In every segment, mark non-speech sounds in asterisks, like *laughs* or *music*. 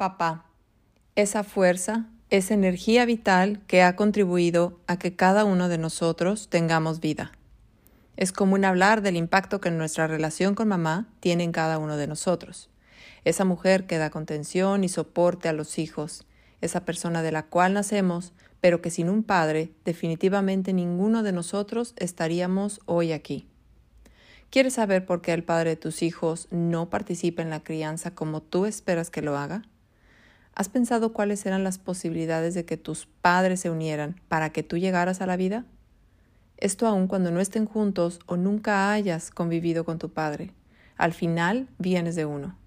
Papá, esa fuerza, esa energía vital que ha contribuido a que cada uno de nosotros tengamos vida. Es común hablar del impacto que nuestra relación con mamá tiene en cada uno de nosotros. Esa mujer que da contención y soporte a los hijos, esa persona de la cual nacemos, pero que sin un padre definitivamente ninguno de nosotros estaríamos hoy aquí. ¿Quieres saber por qué el padre de tus hijos no participa en la crianza como tú esperas que lo haga? ¿Has pensado cuáles eran las posibilidades de que tus padres se unieran para que tú llegaras a la vida? Esto aun cuando no estén juntos o nunca hayas convivido con tu padre. Al final vienes de uno.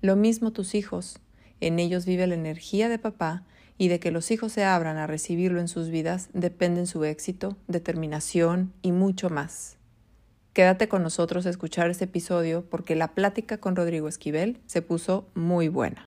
Lo mismo tus hijos. En ellos vive la energía de papá y de que los hijos se abran a recibirlo en sus vidas dependen su éxito, determinación y mucho más. Quédate con nosotros a escuchar este episodio porque la plática con Rodrigo Esquivel se puso muy buena.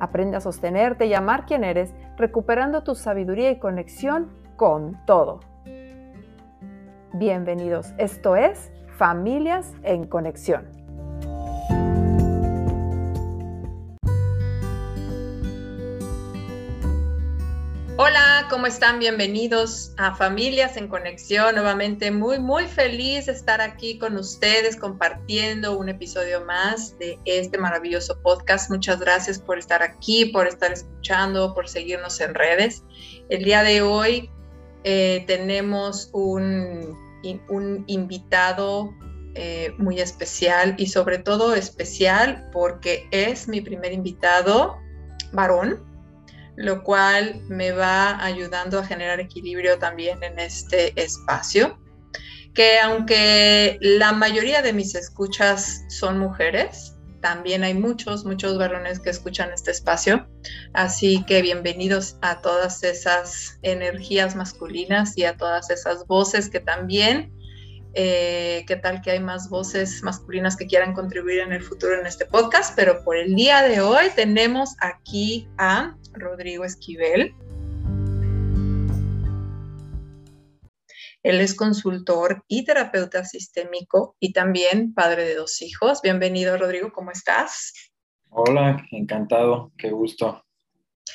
Aprende a sostenerte y amar quien eres, recuperando tu sabiduría y conexión con todo. Bienvenidos, esto es Familias en Conexión. ¿Cómo están? Bienvenidos a Familias en Conexión. Nuevamente muy, muy feliz de estar aquí con ustedes compartiendo un episodio más de este maravilloso podcast. Muchas gracias por estar aquí, por estar escuchando, por seguirnos en redes. El día de hoy eh, tenemos un, invitado eh, muy especial y sobre todo especial porque es mi primer invitado varón lo cual me va ayudando a generar equilibrio también en este espacio, que aunque la mayoría de mis escuchas son mujeres, también hay muchos, muchos varones que escuchan este espacio. Así que bienvenidos a todas esas energías masculinas y a todas esas voces que también, eh, qué tal que hay más voces masculinas que quieran contribuir en el futuro en este podcast, pero por el día de hoy tenemos aquí a Rodrigo Esquivel. Él es consultor y terapeuta sistémico y también padre de dos hijos. Bienvenido, Rodrigo, ¿cómo estás? Hola, encantado, qué gusto.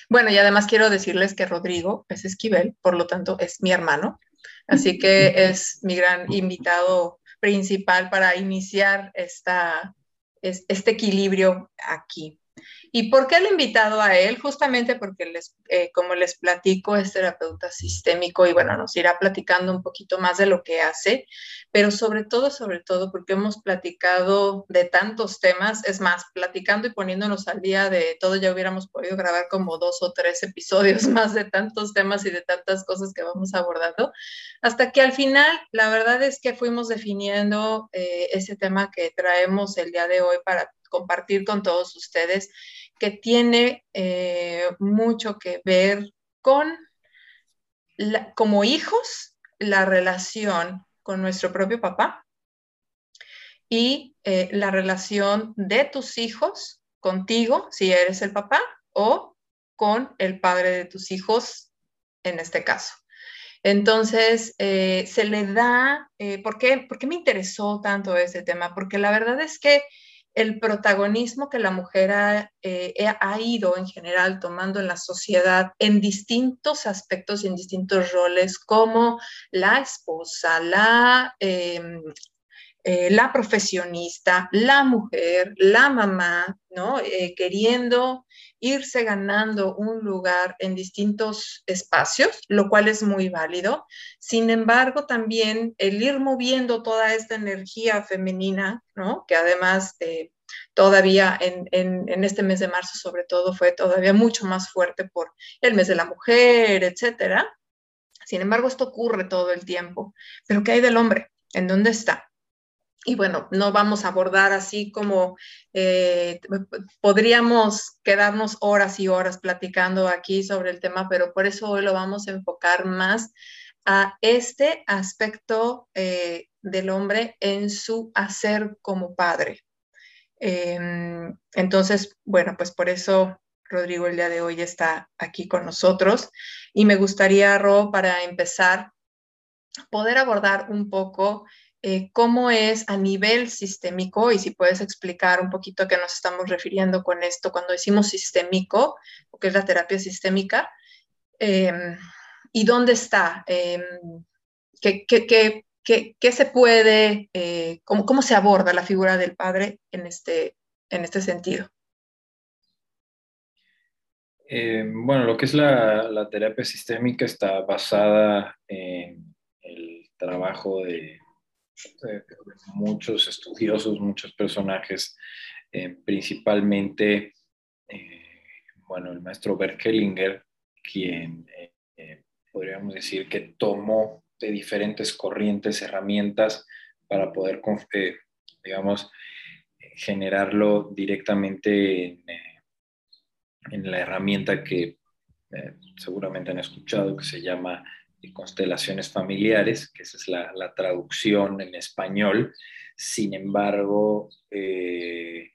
Bueno, y además quiero decirles que Rodrigo es Esquivel, por lo tanto es mi hermano, así que es mi gran invitado principal para iniciar esta, este equilibrio aquí. ¿Y por qué he invitado a él? Justamente porque, les, eh, como les platico, es terapeuta sistémico y bueno, nos irá platicando un poquito más de lo que hace, pero sobre todo, sobre todo, porque hemos platicado de tantos temas, es más, platicando y poniéndonos al día de todo, ya hubiéramos podido grabar como dos o tres episodios *laughs* más de tantos temas y de tantas cosas que vamos abordando, hasta que al final, la verdad es que fuimos definiendo eh, ese tema que traemos el día de hoy para compartir con todos ustedes que tiene eh, mucho que ver con, como hijos, la relación con nuestro propio papá y eh, la relación de tus hijos contigo, si eres el papá, o con el padre de tus hijos, en este caso. Entonces, eh, se le da, ¿por, qué, ¿por qué me interesó tanto ese tema? Porque la verdad es que el protagonismo que la mujer eh, ha, ido en general tomando en la sociedad en distintos aspectos y en distintos roles, como la esposa, la, em, eh, la profesionista, la mujer, la mamá, ¿no? Eh, queriendo irse ganando un lugar en distintos espacios, lo cual es muy válido. Sin embargo, también el ir moviendo toda esta energía femenina, ¿no? Que además eh, todavía en, en, este mes de marzo, sobre todo, fue todavía mucho más fuerte por el mes de la mujer, etcétera. Sin embargo, esto ocurre todo el tiempo. Pero ¿qué hay del hombre? ¿En dónde está? Y bueno, no vamos a abordar así como eh, podríamos quedarnos horas y horas platicando aquí sobre el tema, pero por eso hoy lo vamos a enfocar más a este aspecto eh, del hombre en su hacer como padre. Em, entonces, bueno, pues por eso Rodrigo el día de hoy está aquí con nosotros y me gustaría, Ro, para empezar, poder abordar un poco eh, cómo es a nivel sistémico y si puedes explicar un poquito a qué nos estamos refiriendo con esto cuando decimos sistémico, o qué es la terapia sistémica, em, y dónde está, em, qué, qué, se puede, eh, cómo, cómo, se aborda la figura del padre en este, en este sentido. Em, bueno, lo que es la, la terapia sistémica está basada en el trabajo de muchos estudiosos, muchos personajes, eh, principalmente, eh, bueno, el maestro Berkelinger, quien eh, podríamos decir que tomó de diferentes corrientes herramientas para poder, digamos, generarlo directamente en, en, la herramienta que seguramente han escuchado, que se llama constelaciones familiares, que esa es la, traducción en español. Sin embargo, eh,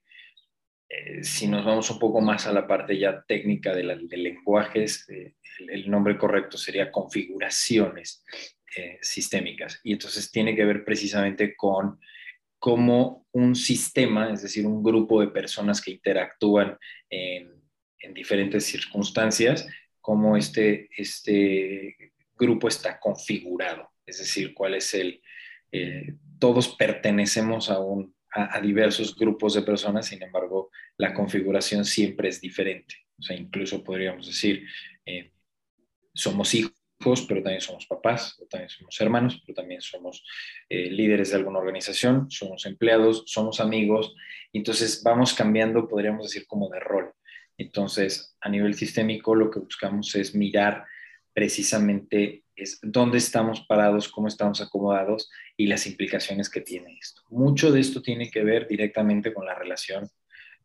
eh, si nos vamos un poco más a la parte ya técnica de, lenguajes, eh, el, nombre correcto sería configuraciones sistémicas. Y entonces tiene que ver precisamente con cómo un sistema, es decir, un grupo de personas que interactúan en, en diferentes circunstancias, cómo este, este grupo está configurado, es decir, cuál es el... Eh, todos pertenecemos a, un, a, diversos grupos de personas, sin embargo, la configuración siempre es diferente. O sea, incluso podríamos decir, eh, somos hijos, pero también somos papás, también somos hermanos, pero también somos eh, líderes de alguna organización, somos empleados, somos amigos. Entonces vamos cambiando, podríamos decir, como de rol. Entonces, a nivel sistémico, lo que buscamos es mirar precisamente es dónde estamos parados, cómo estamos acomodados y las implicaciones que tiene esto. Mucho de esto tiene que ver directamente con la relación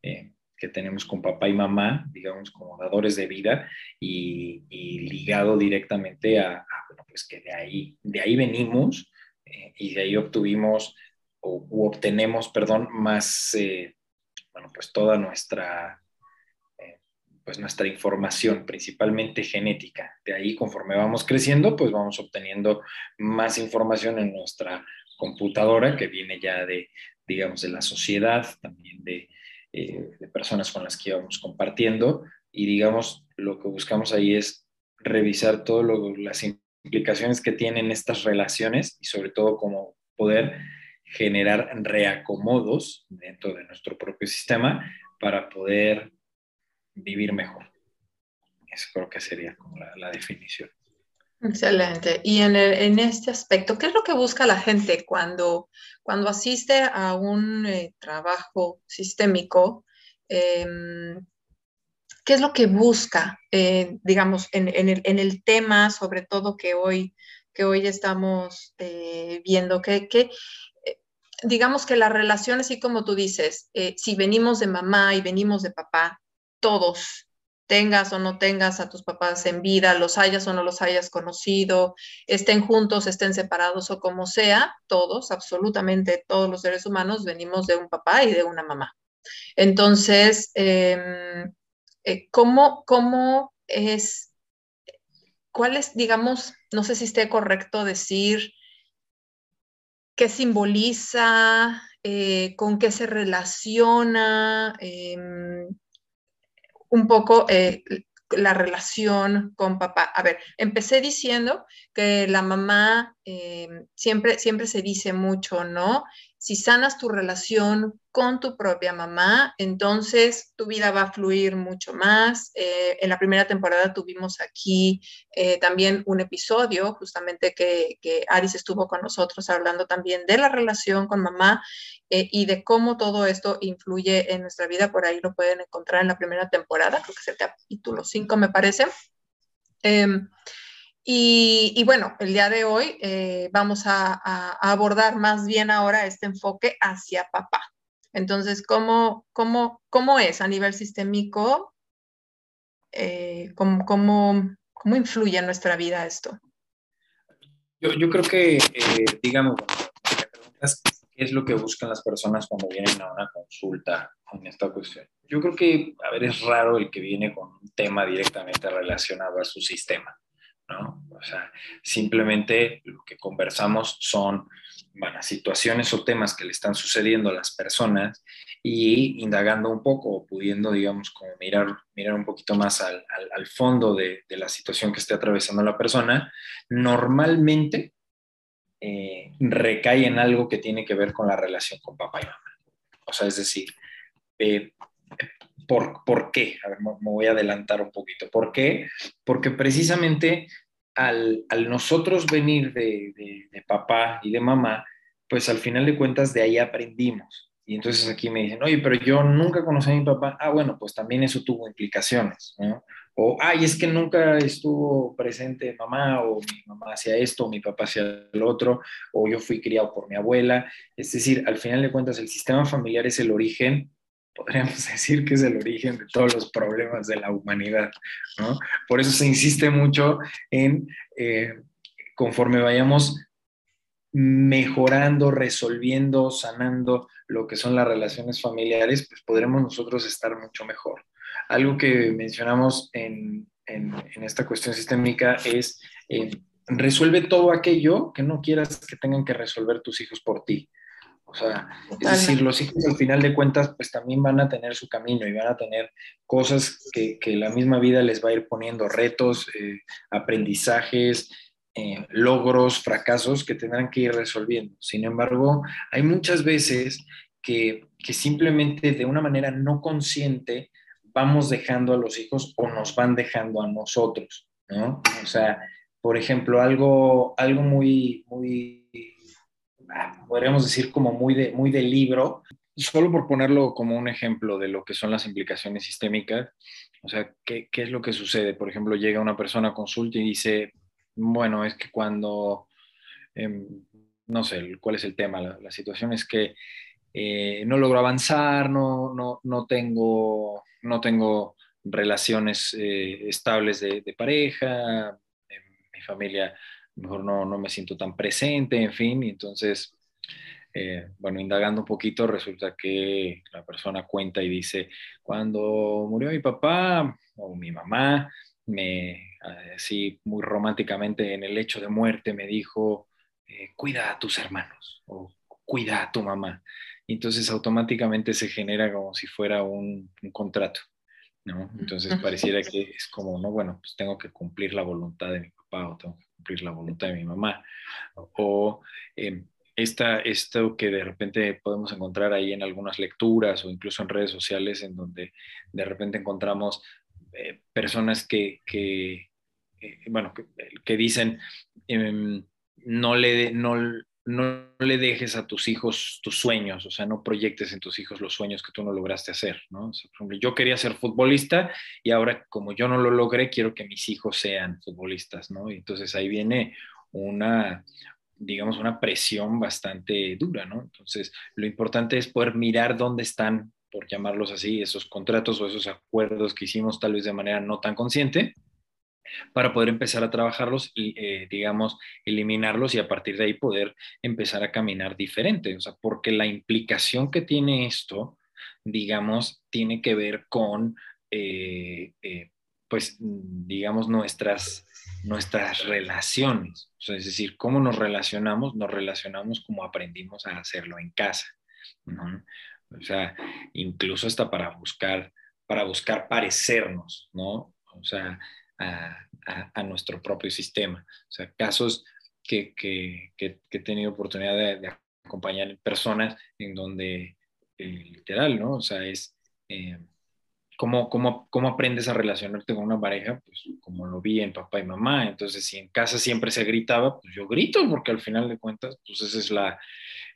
eh, que tenemos con papá y mamá, digamos, como dadores de vida y, ligado directamente a, bueno, pues que de ahí, de ahí venimos eh, y de ahí obtuvimos o obtenemos, perdón, más, eh, bueno, pues toda nuestra pues nuestra información, principalmente genética. De ahí, conforme vamos creciendo, pues vamos obteniendo más información en nuestra computadora que viene ya de, digamos, de la sociedad, también de, eh, de personas con las que íbamos compartiendo. Y digamos, lo que buscamos ahí es revisar todas las implicaciones que tienen estas relaciones y sobre todo cómo poder generar reacomodos dentro de nuestro propio sistema para poder vivir mejor. Eso creo que sería como la, definición. Excelente. Y en, en, este aspecto, ¿qué es lo que busca la gente cuando, cuando asiste a un eh, trabajo sistémico? Em, ¿Qué es lo que busca, eh, digamos, en, el, en, el, tema, sobre todo que hoy, que hoy estamos eh, viendo? Que, que digamos que la relación, así como tú dices, si venimos de mamá y venimos de papá, todos, tengas o no tengas a tus papás en vida, los hayas o no los hayas conocido, estén juntos, estén separados o como sea, todos, absolutamente todos los seres humanos venimos de un papá y de una mamá. Entonces, em, eh, ¿cómo, ¿cómo, es, cuál es, digamos, no sé si esté correcto decir, qué simboliza, eh, con qué se relaciona? Un poco eh, la relación con papá. A ver, empecé diciendo que la mamá eh, siempre, siempre se dice mucho, ¿no? Si sanas tu relación con tu propia mamá, entonces tu vida va a fluir mucho más. Eh, en la primera temporada tuvimos aquí eh, también un episodio, justamente que, que, Aris estuvo con nosotros hablando también de la relación con mamá eh, y de cómo todo esto influye en nuestra vida. Por ahí lo pueden encontrar en la primera temporada, creo que es el capítulo 5, me parece. Em, Y, bueno, el día de hoy eh, vamos a, abordar más bien ahora este enfoque hacia papá. Entonces, ¿cómo, cómo, cómo es a nivel sistémico? Eh, ¿cómo, cómo, cómo, influye en nuestra vida esto? Yo, yo creo que, eh, digamos, qué es lo que buscan las personas cuando vienen a una consulta en esta cuestión. Yo creo que, a ver, es raro el que viene con un tema directamente relacionado a su sistema. O sea, simplemente lo que conversamos son bueno, situaciones o temas que le están sucediendo a las personas y indagando un poco, pudiendo, digamos, como mirar, mirar un poquito más al, fondo de, de, la situación que esté atravesando la persona, normalmente eh, recae en algo que tiene que ver con la relación con papá y mamá. O sea, es decir, eh, ¿Por, ¿Por, qué? A ver, me voy a adelantar un poquito. ¿Por qué? Porque precisamente al, al nosotros venir de, de, papá y de mamá, pues al final de cuentas de ahí aprendimos. Y entonces aquí me dicen, oye, pero yo nunca conocí a mi papá. Ah, bueno, pues también eso tuvo implicaciones. O, ay, es que nunca estuvo presente mamá, o mi mamá hacía esto, o mi papá hacía lo otro, o yo fui criado por mi abuela. Es decir, al final de cuentas, el sistema familiar es el origen podríamos *laughs* decir que es el origen de todos los problemas de la humanidad, ¿no? Por eso se insiste mucho en, eh, conforme vayamos mejorando, resolviendo, sanando lo que son las relaciones familiares, pues podremos nosotros estar mucho mejor. Algo que mencionamos en, en, esta cuestión sistémica es, eh, resuelve todo aquello que no quieras que tengan que resolver tus hijos por ti. O sea, es decir, los hijos al final de cuentas pues también van a tener su camino y van a tener cosas que, que la misma vida les va a ir poniendo, retos, eh, aprendizajes, eh, logros, fracasos que tendrán que ir resolviendo. Sin embargo, hay muchas veces que, que simplemente de una manera no consciente vamos dejando a los hijos o nos van dejando a nosotros, ¿no? O sea, por ejemplo, algo, algo muy, muy podríamos decir como muy de, muy de libro, solo por ponerlo como un ejemplo de lo que son las implicaciones sistémicas, o sea, ¿qué, qué es lo que sucede? Por ejemplo, llega una persona a consulta y dice, bueno, es que cuando, em, no sé, cuál es el tema, la, situación es que eh, no logro avanzar, no, no, no, tengo, no tengo relaciones eh, estables de, de pareja, mi familia mejor no, no me siento tan presente, en fin, y entonces, eh, bueno, indagando un poquito, resulta que la persona cuenta y dice, cuando murió mi papá o mi mamá, me, así muy románticamente en el hecho de muerte, me dijo, eh, cuida a tus hermanos o cuida a tu mamá. Y entonces automáticamente se genera como si fuera un, un contrato. ¿no? Entonces pareciera que es como, no, bueno, pues tengo que cumplir la voluntad de mi papá o tengo que cumplir la voluntad de mi mamá. O eh, esta, esto que de repente podemos encontrar ahí en algunas lecturas o incluso en redes sociales en donde de repente encontramos eh, personas que, que eh, bueno, que, dicen, em, no le, no, no le dejes a tus hijos tus sueños, o sea, no proyectes en tus hijos los sueños que tú no lograste hacer, ¿no? por ejemplo, yo quería ser futbolista y ahora como yo no lo logré, quiero que mis hijos sean futbolistas, ¿no? Y entonces ahí viene una, digamos, una presión bastante dura, ¿no? Entonces, lo importante es poder mirar dónde están, por llamarlos así, esos contratos o esos acuerdos que hicimos tal vez de manera no tan consciente para poder empezar a trabajarlos y, eh, digamos, eliminarlos y a partir de ahí poder empezar a caminar diferente. O sea, porque la implicación que tiene esto, digamos, tiene que ver con, eh, eh, pues, digamos, nuestras, nuestras relaciones. O sea, es decir, cómo nos relacionamos, nos relacionamos como aprendimos a hacerlo en casa. O sea, incluso hasta para buscar, para buscar parecernos, ¿no? O sea, a, nuestro propio sistema. O sea, casos que, que, que, he tenido oportunidad de, acompañar personas en donde, eh, literal, ¿no? O sea, es eh, ¿cómo, cómo, cómo, aprendes a relacionarte con una pareja, pues como lo vi en papá y mamá. Entonces, si en casa siempre se gritaba, pues yo grito, porque al final de cuentas, pues esa es la,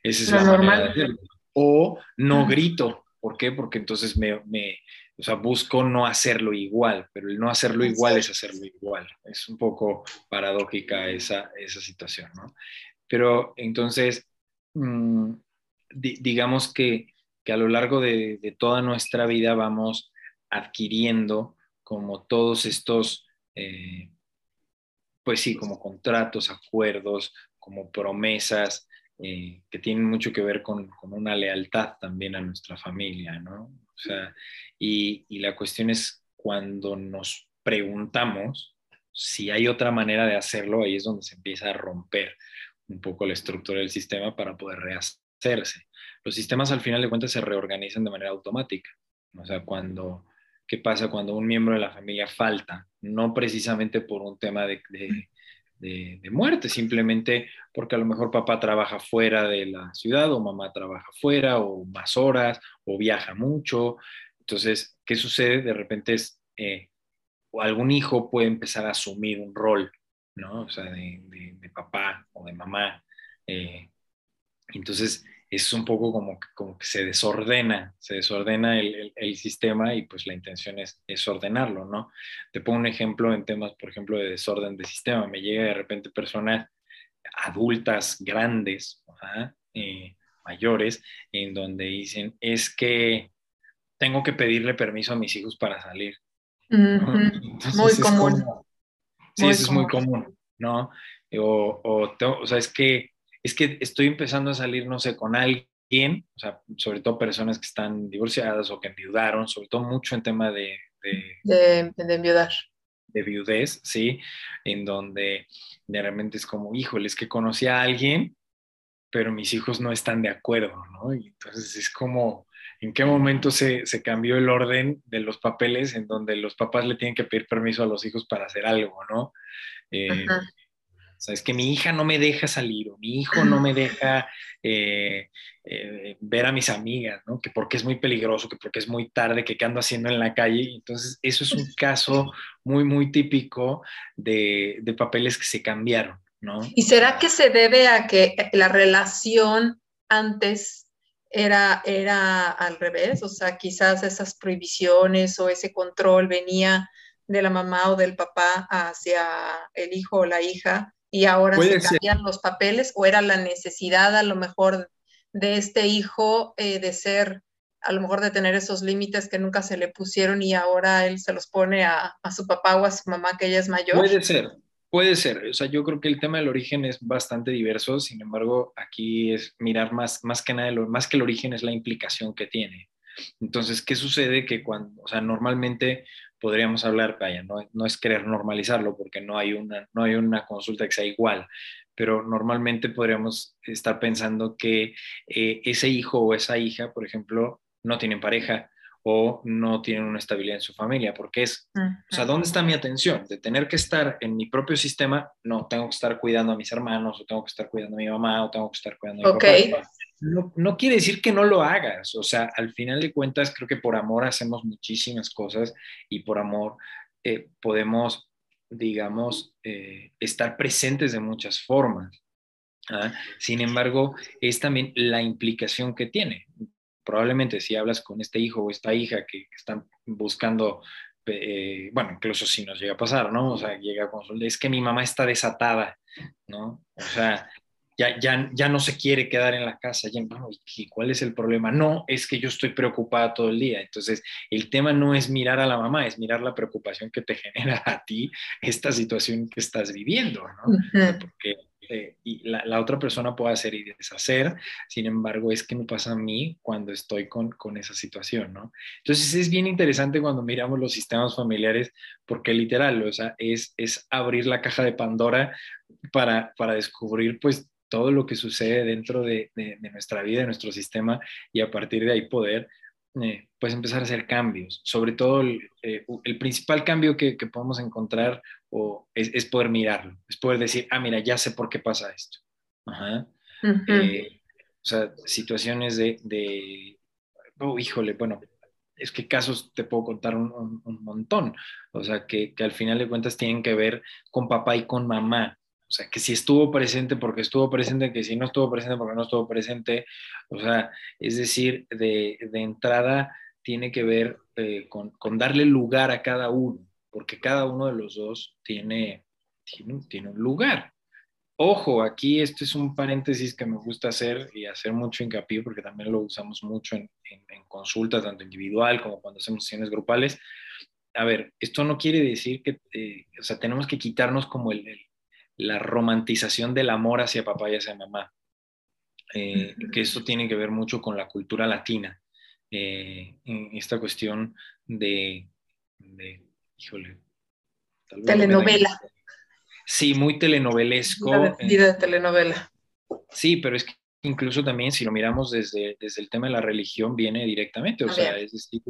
esa es la, normal. O no grito. ¿Por qué? Porque entonces me, me o sea, busco no hacerlo igual, pero el no hacerlo igual es hacerlo igual. Es un poco paradójica esa, esa situación, ¿no? Pero entonces, mm, digamos que, que, a lo largo de, de, toda nuestra vida vamos adquiriendo como todos estos, eh, pues sí, como contratos, acuerdos, como promesas, eh, que tienen mucho que ver con, con, una lealtad también a nuestra familia, ¿no? O sea, y, la cuestión es cuando nos preguntamos si hay otra manera de hacerlo, ahí es donde se empieza a romper un poco la estructura del sistema para poder rehacerse. Los sistemas al final de cuentas se reorganizan de manera automática. O sea, cuando, ¿qué pasa cuando un miembro de la familia falta? No precisamente por un tema de de, muerte, simplemente porque a lo mejor papá trabaja fuera de la ciudad o mamá trabaja fuera o más horas o viaja mucho. Entonces, ¿qué sucede? De repente es, eh, algún hijo puede empezar a asumir un rol, ¿no? O sea, de, papá o de mamá. Eh, entonces, es un poco como, como que se desordena, se desordena el, el, sistema y pues la intención es, es, ordenarlo, ¿no? Te pongo un ejemplo en temas, por ejemplo, de desorden de sistema. Me llega de repente personas adultas, grandes, eh, mayores, en donde dicen, es que tengo que pedirle permiso a mis hijos para salir. *laughs* muy común. sí, eso es muy común, ¿no? O, o, o sea, es que es que estoy empezando a salir, no sé, con alguien, o sea, sobre todo personas que están divorciadas o que enviudaron, sobre todo mucho en tema de... De, de, enviudar. De viudez, sí, en donde de repente es como, híjole, es que conocí a alguien, pero mis hijos no están de acuerdo, ¿no? Y entonces es como, ¿en qué momento se, se, cambió el orden de los papeles en donde los papás le tienen que pedir permiso a los hijos para hacer algo, ¿no? Eh, o sea, es que mi hija no me deja salir o mi hijo no me deja eh, eh, ver a mis amigas, ¿no? Que porque es muy peligroso, que porque es muy tarde, que qué ando haciendo en la calle. Entonces, eso es un caso muy, muy típico de, de papeles que se cambiaron, ¿no? ¿Y será que se debe a que la relación antes era, era al revés? O sea, quizás esas prohibiciones o ese control venía de la mamá o del papá hacia el hijo o la hija y ahora se cambian los papeles o era la necesidad a lo mejor de este hijo eh, de ser, a lo mejor de tener esos límites que nunca se le pusieron y ahora él se los pone a, a, su papá o a su mamá que ella es mayor. Puede ser, puede ser. O sea, yo creo que el tema del origen es bastante diverso, sin embargo, aquí es mirar más, más que nada, más que el origen es la implicación que tiene. Entonces, ¿qué sucede? Que cuando, o sea, normalmente podríamos hablar, vaya, no, no, es querer normalizarlo porque no hay, una, no hay una consulta que sea igual, pero normalmente podríamos estar pensando que eh, ese hijo o esa hija, por ejemplo, no tienen pareja o no tienen una estabilidad en su familia, porque es, o sea, ¿dónde está mi atención? De tener que estar en mi propio sistema, no, tengo que estar cuidando a mis hermanos, o tengo que estar cuidando a mi mamá, o tengo que estar cuidando a mi okay. papá. No, no, quiere decir que no lo hagas, o sea, al final de cuentas creo que por amor hacemos muchísimas cosas y por amor eh, podemos, digamos, eh, estar presentes de muchas formas. ¿ah? Sin embargo, es también la implicación que tiene probablemente si hablas con este hijo o esta hija que, están buscando, eh, bueno, incluso si nos llega a pasar, ¿no? O sea, llega a consultar, es que mi mamá está desatada, ¿no? O sea, ya, ya, ya no se quiere quedar en la casa, ya, ¿y cuál es el problema? No, es que yo estoy preocupada todo el día. Entonces, el tema no es mirar a la mamá, es mirar la preocupación que te *laughs* genera a ti esta situación que estás viviendo, ¿no? Uh -huh. Porque eh, y la, la, otra persona puede hacer y deshacer, sin embargo, es que me pasa a mí cuando estoy con, con, esa situación, ¿no? Entonces es bien interesante cuando miramos los sistemas familiares, porque literal, o sea, es, es abrir la caja de Pandora para, para descubrir, pues, todo lo que sucede dentro de, de, de nuestra vida, de nuestro sistema, y a partir de ahí poder eh, pues empezar a hacer cambios. Sobre todo el, eh, el principal cambio que, que, podemos encontrar o es, es, poder mirarlo, es poder decir, ah, mira, ya sé por qué pasa esto. Ajá. Uh -huh. eh, o sea, situaciones de, de oh, híjole, bueno, es que casos te puedo contar un, un, un montón. O sea, que, que, al final de cuentas tienen que ver con papá y con mamá. O sea, que si estuvo presente porque estuvo presente, que si no estuvo presente porque no estuvo presente. O sea, es decir, de, de entrada tiene que ver eh, con, darle lugar a cada uno, porque cada uno de los dos tiene, tiene, un lugar. Ojo, aquí este es un paréntesis que me gusta hacer y hacer mucho hincapié porque también lo usamos mucho en, en, consultas, tanto individual como cuando hacemos sesiones grupales. A ver, esto no quiere decir que, eh, o sea, tenemos que quitarnos como el, la romantización del amor hacia papá y hacia mamá, eh, que esto tiene que ver mucho con la cultura latina. Eh, en esta cuestión de, híjole, telenovela. Sí, muy telenovelesco. Vida de telenovela. Sí, pero es que incluso también si lo miramos desde, desde el tema de la religión viene directamente, o sea, es decir,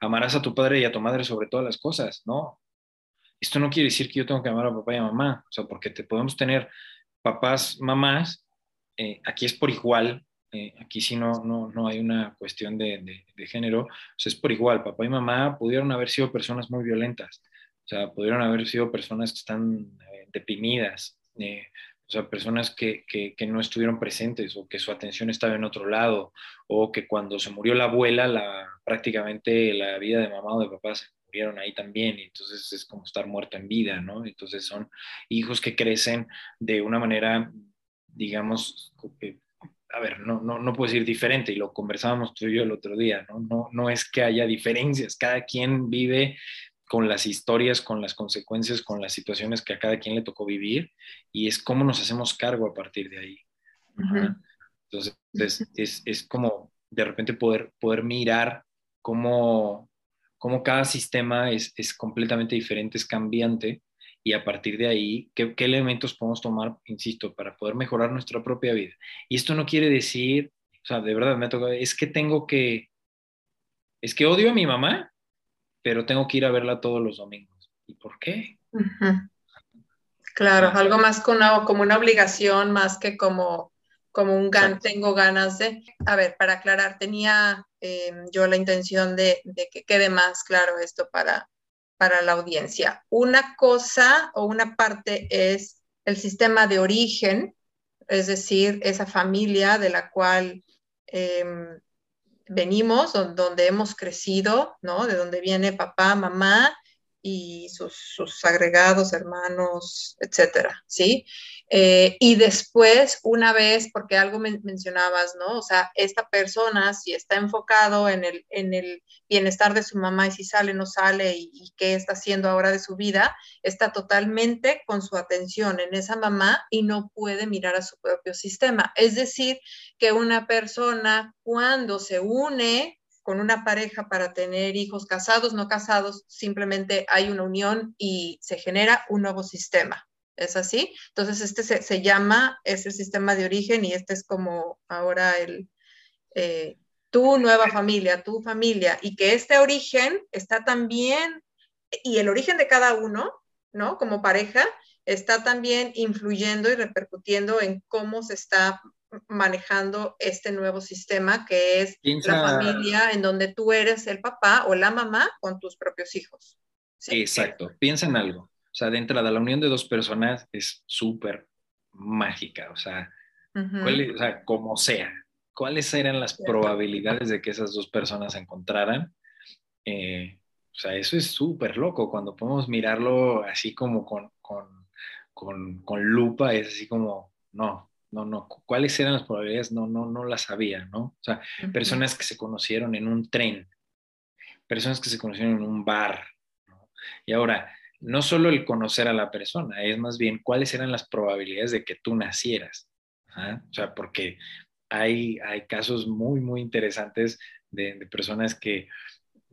amarás a tu padre y a tu madre sobre todas las cosas, ¿no? Esto no quiere decir que yo tengo que amar a papá y a mamá, o sea, porque te podemos tener papás, mamás, eh, aquí es por igual, eh, aquí sí no, no, no, hay una cuestión de, de, género, o sea, es por igual, papá y mamá pudieron haber sido personas muy violentas, o sea, pudieron haber sido personas que están eh, deprimidas, o sea, personas que, que, que, no estuvieron presentes o que su atención estaba en otro lado, o que cuando se murió la abuela, la, prácticamente la vida de mamá o de papá se murieron ahí también, y entonces es como estar muerto en vida, ¿no? Entonces son hijos que crecen de una manera, digamos, a ver, no, no, no puedo decir diferente, y lo conversábamos tú y yo el otro día, ¿no? No, no es que haya diferencias, cada quien vive con las historias, con las consecuencias, con las situaciones que a cada quien le tocó vivir, y es cómo nos hacemos cargo a partir de ahí. Entonces, es, es, es, como de repente poder, poder mirar cómo, cómo cada sistema es, es, completamente diferente, es cambiante, y a partir de ahí, ¿qué, ¿qué, elementos podemos tomar, insisto, para poder mejorar nuestra propia vida? Y esto no quiere decir, o sea, de verdad me toca, es que tengo que, es que odio a mi mamá, pero tengo que ir a verla todos los domingos. ¿Y por qué? Claro, algo más como una obligación, más que como, como un gan, tengo ganas de. A ver, para aclarar, tenía em, yo la intención de, que quede más claro esto para, para la audiencia. Una cosa o una parte es el sistema de origen, es decir, esa familia de la cual em, venimos, donde hemos crecido, ¿no? De donde viene papá, mamá y sus, agregados, hermanos, etcétera, ¿sí? Eh, y después, una vez, porque algo mencionabas, ¿no? O sea, esta persona, si está enfocado en el, en el bienestar de su mamá y si sale, no sale y, y, qué está haciendo ahora de su vida, está totalmente con su atención en esa mamá y no puede mirar a su propio sistema. Es decir, que una persona cuando se une con una pareja para tener hijos casados, no casados, simplemente hay una unión y se genera un nuevo sistema. ¿Es así? Entonces, este se, llama, es el sistema de origen y este es como ahora el, eh, tu nueva familia, tu familia, y que este origen está también, y el origen de cada uno, ¿no? Como pareja, está también influyendo y repercutiendo en cómo se está manejando este nuevo sistema que es la familia en donde tú eres el papá o la mamá con tus propios hijos. Exacto. Piensa en algo. O sea, de entrada, la unión de dos personas es súper mágica. O sea, como sea. ¿Cuáles eran las probabilidades de que esas dos personas se encontraran? Eh, o sea, eso es súper loco. Cuando podemos mirarlo así como con, con, con, con lupa, es así como, no, no, no, cuáles eran las probabilidades, no, no, no las sabía, ¿no? O sea, personas que se conocieron en un tren, personas que se conocieron en un bar, ¿no? Y ahora, no solo el conocer a la persona, es más bien cuáles eran las probabilidades de que tú nacieras, ¿ah? O sea, porque hay, hay casos muy, muy interesantes de, personas que,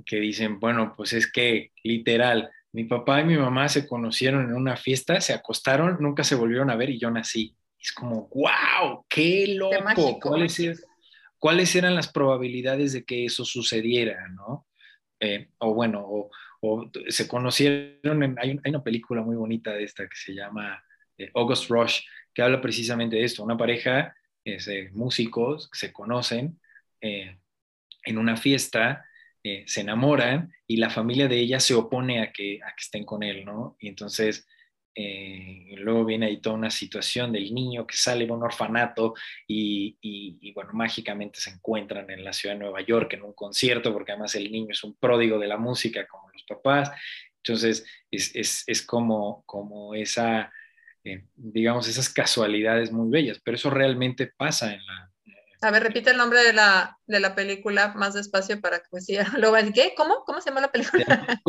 que dicen, bueno, pues es que literal, mi papá y mi mamá se conocieron en una fiesta, se acostaron, nunca se volvieron a ver y yo nací es como, wow, qué loco. ¿Cuáles, eran las probabilidades de que eso sucediera, no? Eh, o bueno, o, se conocieron, hay, una película muy bonita de esta que se llama eh, August Rush, que habla precisamente de esto, una pareja, de músicos que se conocen eh, en una fiesta, se enamoran y la familia de ella se opone a que, a que estén con él, ¿no? Y entonces eh, luego viene ahí toda una situación del niño que sale de un orfanato y, bueno, mágicamente se encuentran en la ciudad de Nueva York en un concierto, porque además el niño es un pródigo de la música como los papás. Entonces, es, como, como esa, eh, digamos, esas casualidades muy bellas, pero eso realmente pasa en la... A ver, repite el nombre de la, de la película más despacio para que me siga. *laughs* ¿Qué? ¿Cómo? ¿Cómo se llama la película?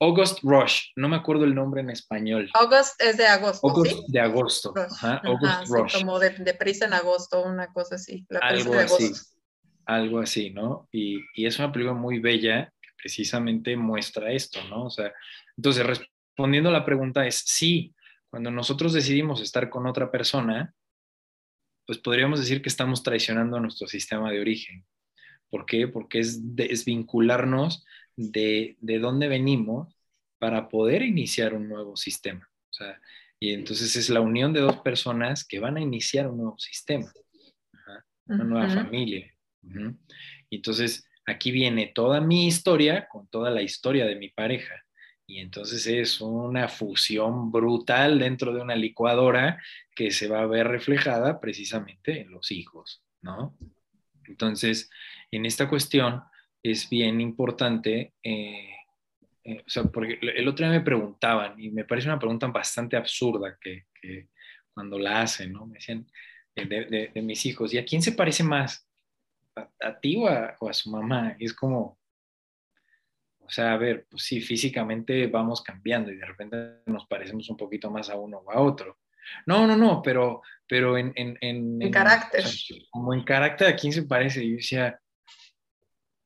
August Rush, no me acuerdo el nombre en español. August es de agosto. August de agosto. August Rush. como de, prisa en agosto, una cosa así. algo así. Algo así, ¿no? Y, y, es una película muy bella que precisamente muestra esto, ¿no? O sea, entonces respondiendo a la pregunta es sí, cuando nosotros decidimos estar con otra persona, pues podríamos decir que estamos traicionando nuestro sistema de origen. ¿Por qué? Porque es desvincularnos de, de dónde venimos para poder iniciar un nuevo sistema. y entonces es la unión de dos personas que van a iniciar un nuevo sistema, una nueva familia. Y entonces aquí viene toda mi historia con toda la historia de mi pareja. Y entonces es una fusión brutal dentro de una licuadora que se va a ver reflejada precisamente en los hijos, ¿no? Entonces, en esta cuestión, es bien importante, eh, eh, o sea, porque el otro día me preguntaban, y me parece una pregunta bastante absurda que, cuando la hacen, ¿no? Me decían de, mis hijos, ¿y a quién se parece más? ¿A, ti o a, su mamá? Y es como, o sea, a ver, pues sí, físicamente vamos cambiando y de repente nos parecemos un poquito más a uno o a otro. No, no, no, pero, pero en... En, en, carácter. como en carácter, ¿a quién se parece? Y yo decía,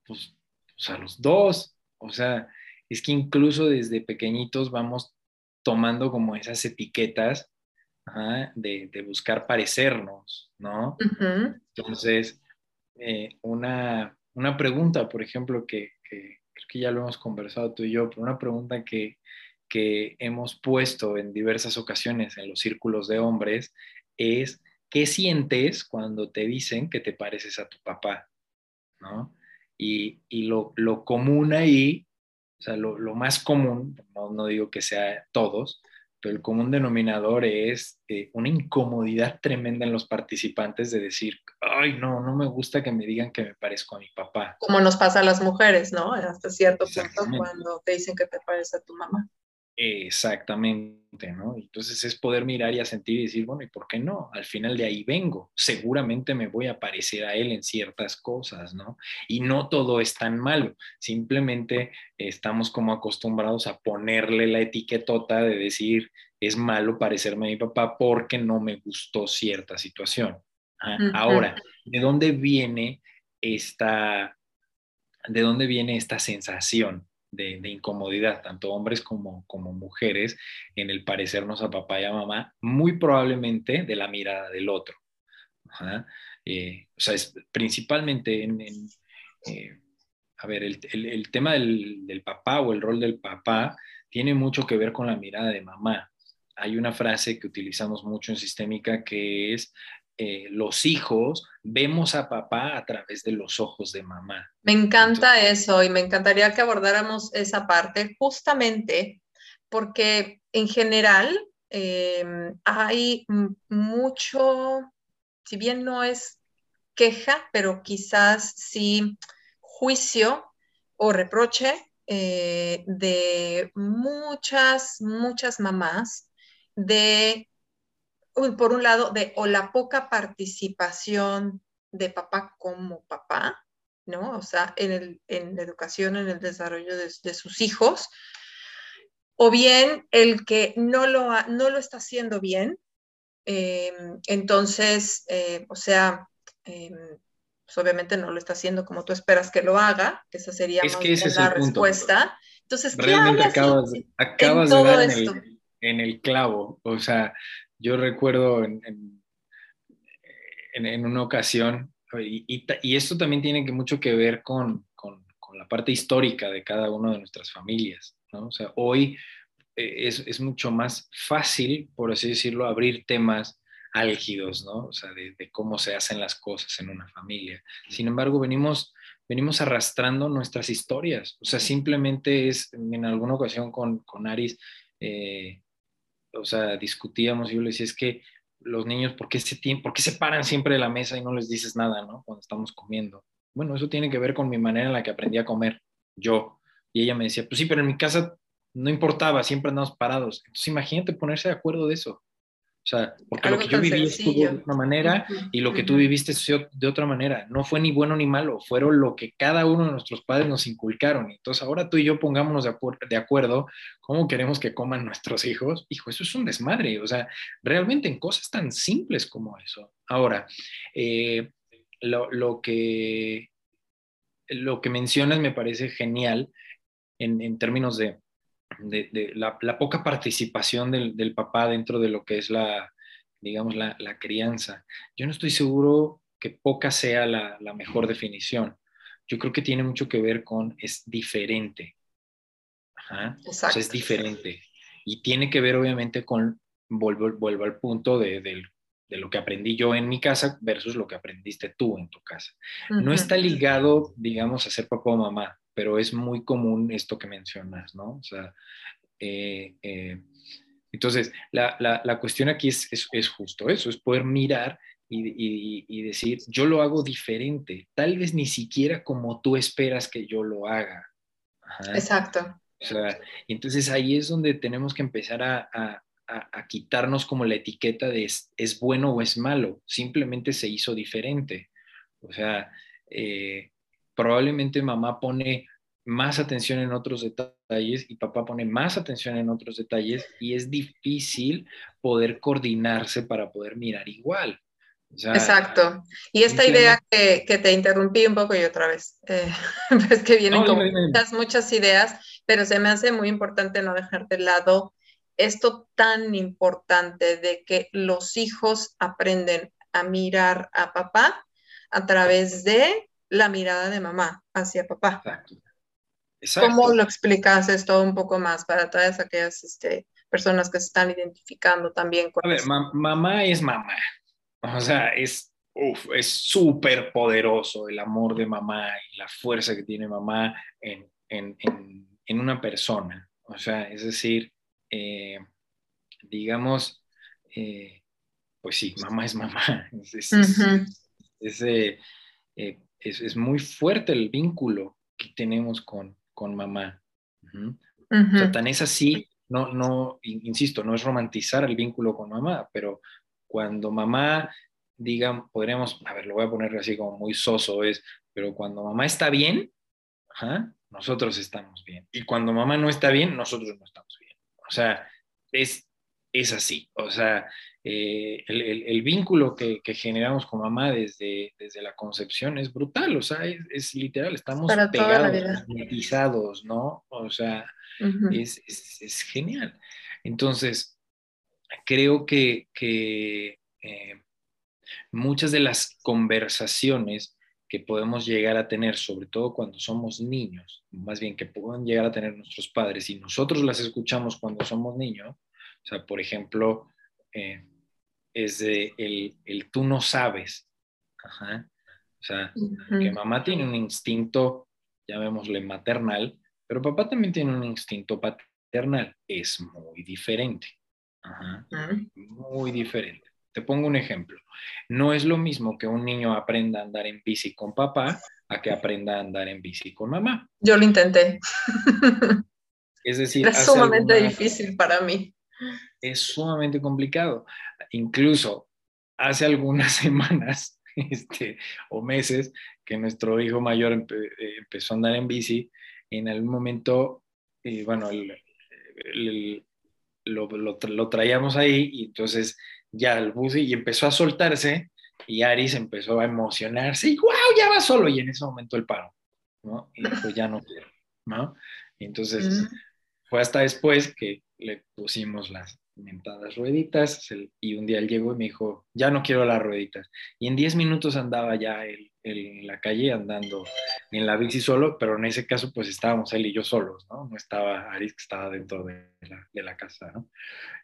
pues, pues, a los dos. O sea, es que incluso desde pequeñitos vamos tomando como esas etiquetas de, buscar parecernos, ¿no? Entonces, eh, una, pregunta, por ejemplo, que, creo que ya lo hemos conversado tú y yo, pero una pregunta que, que hemos puesto en diversas ocasiones en los círculos de hombres es, ¿qué sientes cuando te dicen que te pareces a tu papá? ¿No? Y, lo, común ahí, o sea, lo, más común, no, digo que sea todos, pero el común denominador es eh, una incomodidad tremenda en los participantes de decir, ay, no, no me gusta que me digan que me parezco a mi papá. Como nos pasa a las mujeres, ¿no? Hasta cierto punto cuando te dicen que te pareces a tu mamá. Exactamente, ¿no? Entonces es poder mirar y a sentir y decir, bueno, ¿y por qué no? Al final de ahí vengo, seguramente me voy a parecer a él en ciertas cosas, ¿no? Y no todo es tan malo, simplemente estamos como acostumbrados a ponerle la etiquetota de decir, es malo parecerme a mi papá porque no me gustó cierta situación. Ahora, ¿de dónde viene esta, de dónde viene esta sensación? De, incomodidad, tanto hombres como, como mujeres, en el parecernos a papá y a mamá, muy probablemente de la mirada del otro. Eh, o sea, es principalmente en, eh, a ver, el, tema del, del, papá o el rol del papá tiene mucho que ver con la mirada de mamá. Hay una frase que utilizamos mucho en sistémica que es eh, los hijos vemos a papá a través de los ojos de mamá. Me encanta eso y me encantaría que abordáramos esa parte justamente porque en general em, hay mucho, si bien no es queja, pero quizás sí juicio o reproche eh, de muchas, muchas mamás de por un lado, de o la poca participación de papá como papá, ¿no? O sea, en, la educación, en el desarrollo de, sus hijos, o bien el que no lo, no lo está haciendo bien. Em, entonces, eh, o sea, em, pues obviamente no lo está haciendo como tú esperas que lo haga, esa sería la respuesta. Entonces, ¿qué Realmente acabas, acabas de dar en el clavo, o sea, yo recuerdo en, en, una ocasión, y, y, esto también tiene mucho que ver con, con, la parte histórica de cada una de nuestras familias, ¿no? O sea, hoy eh, es, es, mucho más fácil, por así decirlo, abrir temas álgidos, ¿no? O sea, de, de, cómo se hacen las cosas en una familia. Sin embargo, venimos, venimos arrastrando nuestras historias. O sea, simplemente es, en alguna ocasión con, con Aris, eh, o sea, discutíamos y yo le decía, es que los niños, ¿por qué, se ¿por qué se paran siempre de la mesa y no les dices nada, ¿no? Cuando estamos comiendo. Bueno, eso tiene que ver con mi manera en la que aprendí a comer yo. Y ella me decía, pues sí, pero en mi casa no importaba, siempre andamos parados. Entonces imagínate ponerse de acuerdo de eso. O sea, porque lo que yo viví estuvo de una manera y lo que tú viviste de otra manera. No fue ni bueno ni malo, fueron lo que cada uno de nuestros padres nos inculcaron. Entonces ahora tú y yo pongámonos de, de acuerdo cómo queremos que coman nuestros hijos. Hijo, eso es un desmadre. O sea, realmente en cosas tan simples como eso. Ahora, eh, lo, lo, que, lo que mencionas me parece genial en, en términos de de, la, poca participación del, papá dentro de lo que es la, digamos, la, crianza. Yo no estoy seguro que poca sea la, mejor definición. Yo creo que tiene mucho que ver con es diferente. es diferente. Y tiene que ver obviamente con, vuelvo, vuelvo al punto de, lo que aprendí yo en mi casa versus lo que aprendiste tú en tu casa. No está ligado, digamos, a ser papá o mamá pero es muy común esto que mencionas, ¿no? O sea, eh, eh, entonces, la, la, cuestión aquí es, es, justo eso, es poder mirar y, y, decir, yo lo hago diferente, tal vez ni siquiera como tú esperas que yo lo haga. Exacto. O sea, entonces ahí es donde tenemos que empezar a, a, a, quitarnos como la etiqueta de es, es, bueno o es malo, simplemente se hizo diferente. O sea, eh, probablemente mamá pone más atención en otros detalles y papá pone más atención en otros detalles y es difícil poder coordinarse para poder mirar igual. Exacto. Y esta idea que, que, te interrumpí un poco y otra vez, eh, *laughs* es que vienen como muchas, muchas ideas, pero se me hace muy importante no dejar de lado esto tan importante de que los hijos aprenden a mirar a papá a través de la mirada de mamá hacia papá. Exacto. ¿Cómo lo explicas esto un poco más para todas aquellas este, personas que se están identificando también con... A ver, mamá es mamá. O sea, es es súper poderoso el amor de mamá y la fuerza que tiene mamá en, en, en, una persona. O sea, es decir, eh, digamos, eh, pues sí, mamá es mamá. *laughs* Es, es, eh, es, muy fuerte el vínculo que tenemos con, con mamá. O sea, tan es así, no, no, insisto, no es romantizar el vínculo con mamá, pero cuando mamá, digan, podríamos, a ver, lo voy a poner así como muy soso, es, pero cuando mamá está bien, nosotros estamos bien. Y cuando mamá no está bien, nosotros no estamos bien. O sea, es, es así. O sea, eh, el, vínculo que, generamos con mamá desde, desde la concepción es brutal, o sea, es, literal, estamos pegados, magnetizados, ¿no? O sea, es, genial. Entonces, creo que, eh, muchas de las conversaciones que podemos llegar a tener, sobre todo cuando somos niños, más bien que pueden llegar a tener nuestros padres y nosotros las escuchamos cuando somos niños, o sea, por ejemplo, eh, es de el, el, tú no sabes. O sea, que mamá tiene un instinto, llamémosle maternal, pero papá también tiene un instinto paternal. Es muy diferente. Muy diferente. Te pongo un ejemplo. No es lo mismo que un niño aprenda a andar en bici con papá a que aprenda a andar en bici con mamá. Yo lo intenté. Es decir, *laughs* es sumamente difícil para mí es sumamente complicado. Incluso hace algunas *laughs* semanas este, o meses que nuestro hijo mayor eh, empezó a andar en bici, en algún momento, eh, bueno, lo, lo, traíamos ahí y entonces ya el bus y empezó a soltarse y Aris empezó a emocionarse y ¡guau! Ya va solo y en ese momento el paro, ¿no? Y pues ya no quiero, ¿no? Y entonces fue hasta después que le pusimos las mentadas rueditas y un día él llegó y me dijo, ya no quiero las rueditas. Y en 10 minutos andaba ya él en la calle andando en la bici solo, pero en ese caso pues estábamos él y yo solos, ¿no? No estaba Aris que estaba dentro de la, de la casa, ¿no?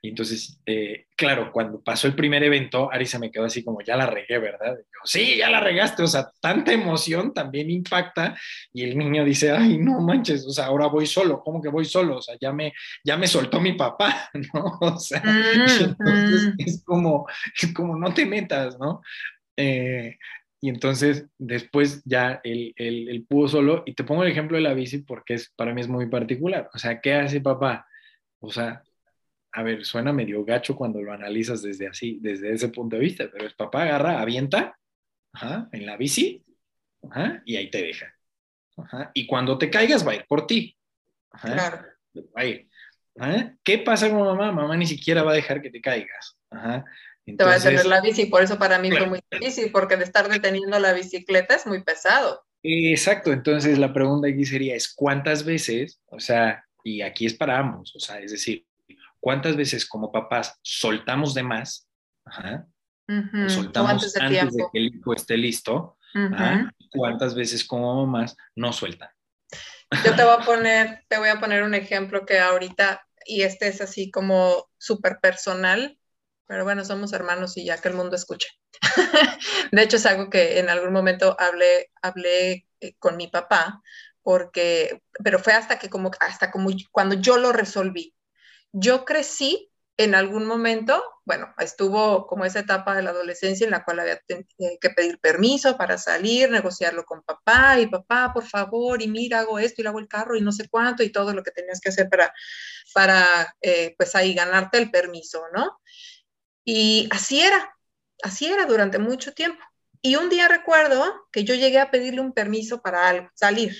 Y entonces, eh, claro, cuando pasó el primer evento, Aris se me quedó así como, ya la regué, ¿verdad? Y yo, sí, ya la regaste, o sea, tanta emoción también impacta y el niño dice, ay, no manches, o sea, ahora voy solo, ¿cómo que voy solo? O sea, ya me, ya me soltó mi papá, *laughs* ¿no? O sea, mm, *laughs* entonces mm. es como, es como, no te metas, ¿no? Eh, y entonces después ya él, él, pudo solo, y te pongo el ejemplo de la bici porque es, para mí es muy particular. O sea, ¿qué hace papá? O sea, a ver, suena medio gacho cuando lo analizas desde así, desde ese punto de vista, pero es papá agarra, avienta en la bici y ahí te deja. y cuando te caigas va a ir por ti. Claro. Va a ir. ¿Qué pasa con mamá? Mamá ni siquiera va a dejar que te caigas. Ajá te va a detener la bici, por eso para mí fue muy difícil, porque de estar deteniendo la bicicleta es muy pesado. Exacto, entonces la pregunta aquí sería es cuántas veces, o sea, y aquí es para ambos, o sea, es decir, cuántas veces como papás soltamos de más, soltamos antes de, que el hijo esté listo, cuántas veces como mamás no sueltan. Yo te voy a *laughs* poner, te voy a poner un ejemplo que ahorita, y este es así como súper personal, pero bueno, somos hermanos y ya que el mundo escuche. *laughs* de hecho, es algo que en algún momento hablé, hablé eh, con mi papá, porque, pero fue hasta que como, hasta como cuando yo lo resolví. Yo crecí en algún momento, bueno, estuvo como esa etapa de la adolescencia en la cual había eh, que pedir permiso para salir, negociarlo con papá y papá, por favor, y mira, hago esto y le el carro y no sé cuánto y todo lo que tenías que hacer para, para eh, pues ahí ganarte el permiso, ¿no? Y así era, así era durante mucho tiempo. Y un día recuerdo que yo llegué a pedirle un permiso para salir,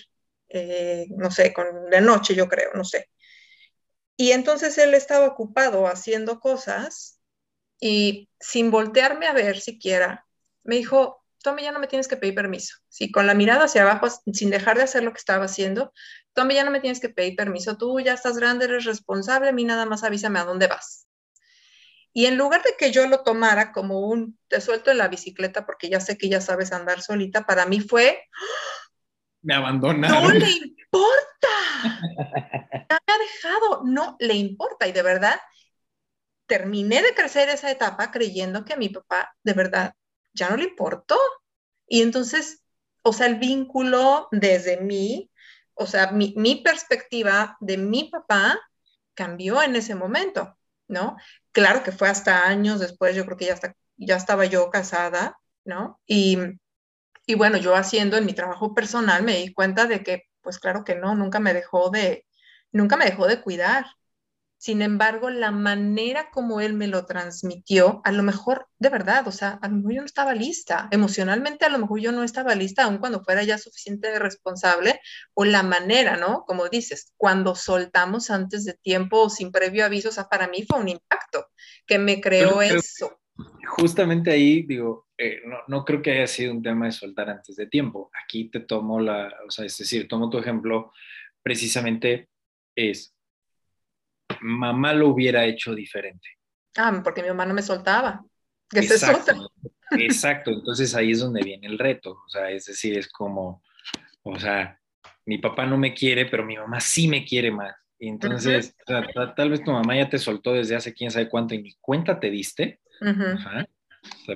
eh, no sé, con, de noche yo creo, no sé. Y entonces él estaba ocupado haciendo cosas y sin voltearme a ver siquiera, me dijo, Tommy, ya no me tienes que pedir permiso. Sí, con la mirada hacia abajo, sin dejar de hacer lo que estaba haciendo, Tommy, ya no me tienes que pedir permiso. Tú ya estás grande, eres responsable, a mí nada más avísame a dónde vas. Y en lugar de que yo lo tomara como un, te suelto en la bicicleta porque ya sé que ya sabes andar solita, para mí fue... *gasps* Me abandonaron. No le *laughs* importa. me ha dejado, no le importa. Y de verdad, terminé de crecer esa etapa creyendo que a mi papá de verdad ya no le importó. Y entonces, o sea, el vínculo desde mí, o sea, mi, mi perspectiva de mi papá cambió en ese momento. ¿no? Claro que fue hasta años después, yo creo que ya, estaba yo casada, ¿no? Y, y bueno, yo haciendo en mi trabajo personal me di cuenta de que, pues claro que no, nunca me dejó de, nunca me dejó de cuidar, sin embargo, la manera como él me lo transmitió, a lo mejor, de verdad, o sea, a lo mejor yo no estaba lista, emocionalmente a lo mejor yo no estaba lista, aun cuando fuera ya suficiente responsable, o la manera, ¿no? Como dices, cuando soltamos antes de tiempo o sin previo aviso, o sea, para mí fue un impacto que me creó eso. Justamente ahí, digo, eh, no, no creo que haya sido un tema de soltar antes de tiempo. Aquí te tomo la, o sea, es decir, tomo tu ejemplo, precisamente es mamá lo hubiera hecho diferente. Ah, porque mi mamá no me soltaba. exacto, exacto, entonces ahí es donde viene el reto, o sea, es decir, es como, o sea, mi papá no me quiere, pero mi mamá sí me quiere más. Y entonces, tal vez tu mamá ya te soltó desde hace quién sabe cuánto y ni cuenta te diste,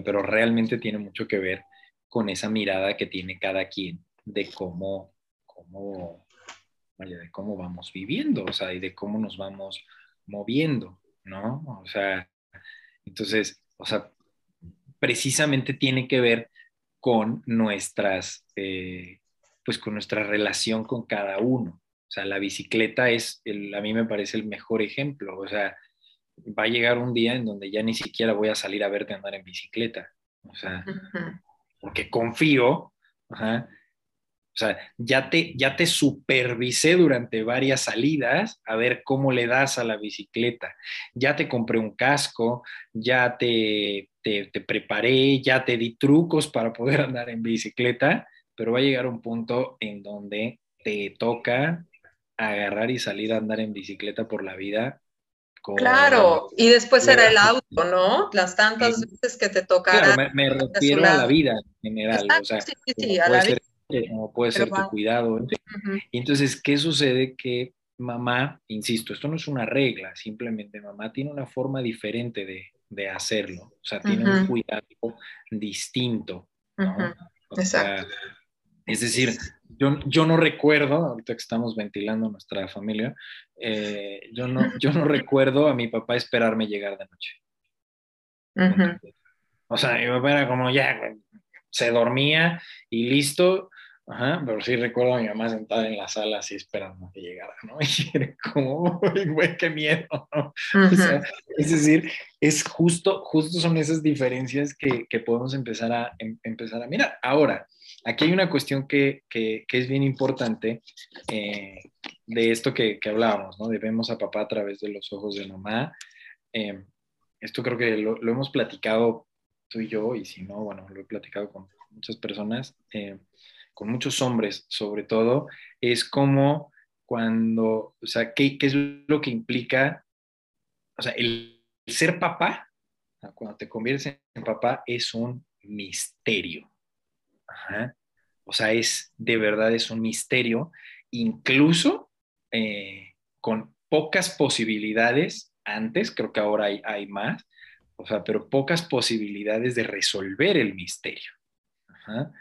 pero realmente tiene mucho que ver con esa mirada que tiene cada quien de cómo, cómo de cómo vamos viviendo, o sea, y de cómo nos vamos moviendo, ¿no? O sea, entonces, o sea, precisamente tiene que ver con nuestras, eh, pues con nuestra relación con cada uno. O sea, la bicicleta es, el, a mí me parece el mejor ejemplo. O sea, va a llegar un día en donde ya ni siquiera voy a salir a verte andar en bicicleta. O sea, porque confío ajá, o sea, ya te, ya te supervisé durante varias salidas a ver cómo le das a la bicicleta. Ya te compré un casco, ya te, te, preparé, ya te di trucos para poder *laughs* andar en bicicleta, pero va a llegar un punto en donde te toca agarrar y salir a andar en bicicleta por la vida claro, y después era el auto, ¿no? Las tantas veces que te tocaron. Claro, me, refiero a la vida en general, o sea, sí, sí, a la vida. Como puede ser tu cuidado. Y entonces, ¿qué sucede? Que mamá, insisto, esto no es una regla, simplemente mamá tiene una forma diferente de, de hacerlo, o sea, tiene un cuidado distinto. ¿no? Exacto. es decir, yo, yo, no recuerdo, ahorita que estamos ventilando nuestra familia, eh, yo, no, yo no recuerdo a mi papá esperarme llegar de noche. O sea, mi papá era como ya, se dormía y listo, Ajá, pero sí recuerdo a mi mamá sentada en la sala así esperando que llegara, ¿no? *laughs* Y era como, güey, qué miedo, ¿no? o sea, es decir, es justo, justo son esas diferencias que, que podemos empezar a, em, empezar a mirar. Ahora, aquí hay una cuestión que, que, que es bien importante eh, de esto que, que, hablábamos, ¿no? De vemos a papá a través de los ojos de mamá. Eh, esto creo que lo, lo, hemos platicado tú y yo, y si no, bueno, lo he platicado con muchas personas. Eh, con muchos hombres sobre todo, es como cuando, o sea, ¿qué, qué es lo que implica? O sea, el, ser papá, cuando te conviertes en papá, es un misterio. O sea, es de verdad es un misterio, incluso eh, con pocas posibilidades antes, creo que ahora hay, hay, más, o sea, pero pocas posibilidades de resolver el misterio. Ajá.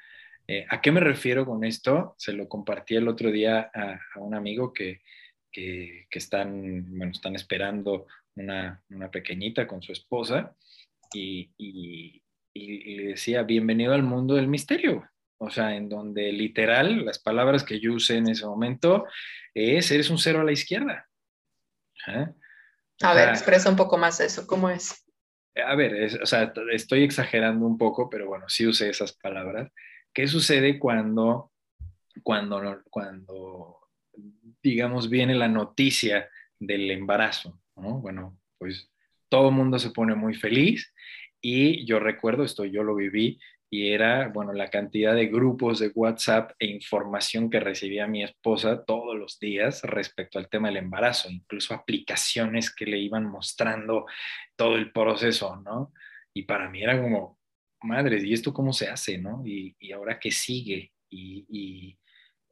Eh, ¿A qué me refiero con esto? Se lo compartí el otro día a, un amigo que, que, están, bueno, están esperando una, una, pequeñita con su esposa y, y, y, le decía, bienvenido al mundo del misterio. O sea, en donde literal, las palabras que yo usé en ese momento es, eres un cero a la izquierda. ¿Eh? A ver, expresa un poco más eso, ¿cómo es? A ver, o sea, estoy exagerando un poco, pero bueno, sí usé esas palabras. ¿Qué sucede cuando, cuando, cuando, digamos, viene la noticia del embarazo? Bueno, pues todo el mundo se pone muy feliz y yo recuerdo, esto yo lo viví, y era, bueno, la cantidad de grupos de WhatsApp e información que recibía mi esposa todos los días respecto al tema del embarazo, incluso aplicaciones que le iban mostrando todo el proceso, ¿no? Y para mí era como, madre, ¿y esto cómo se hace, no? Y, ahora qué sigue. Y,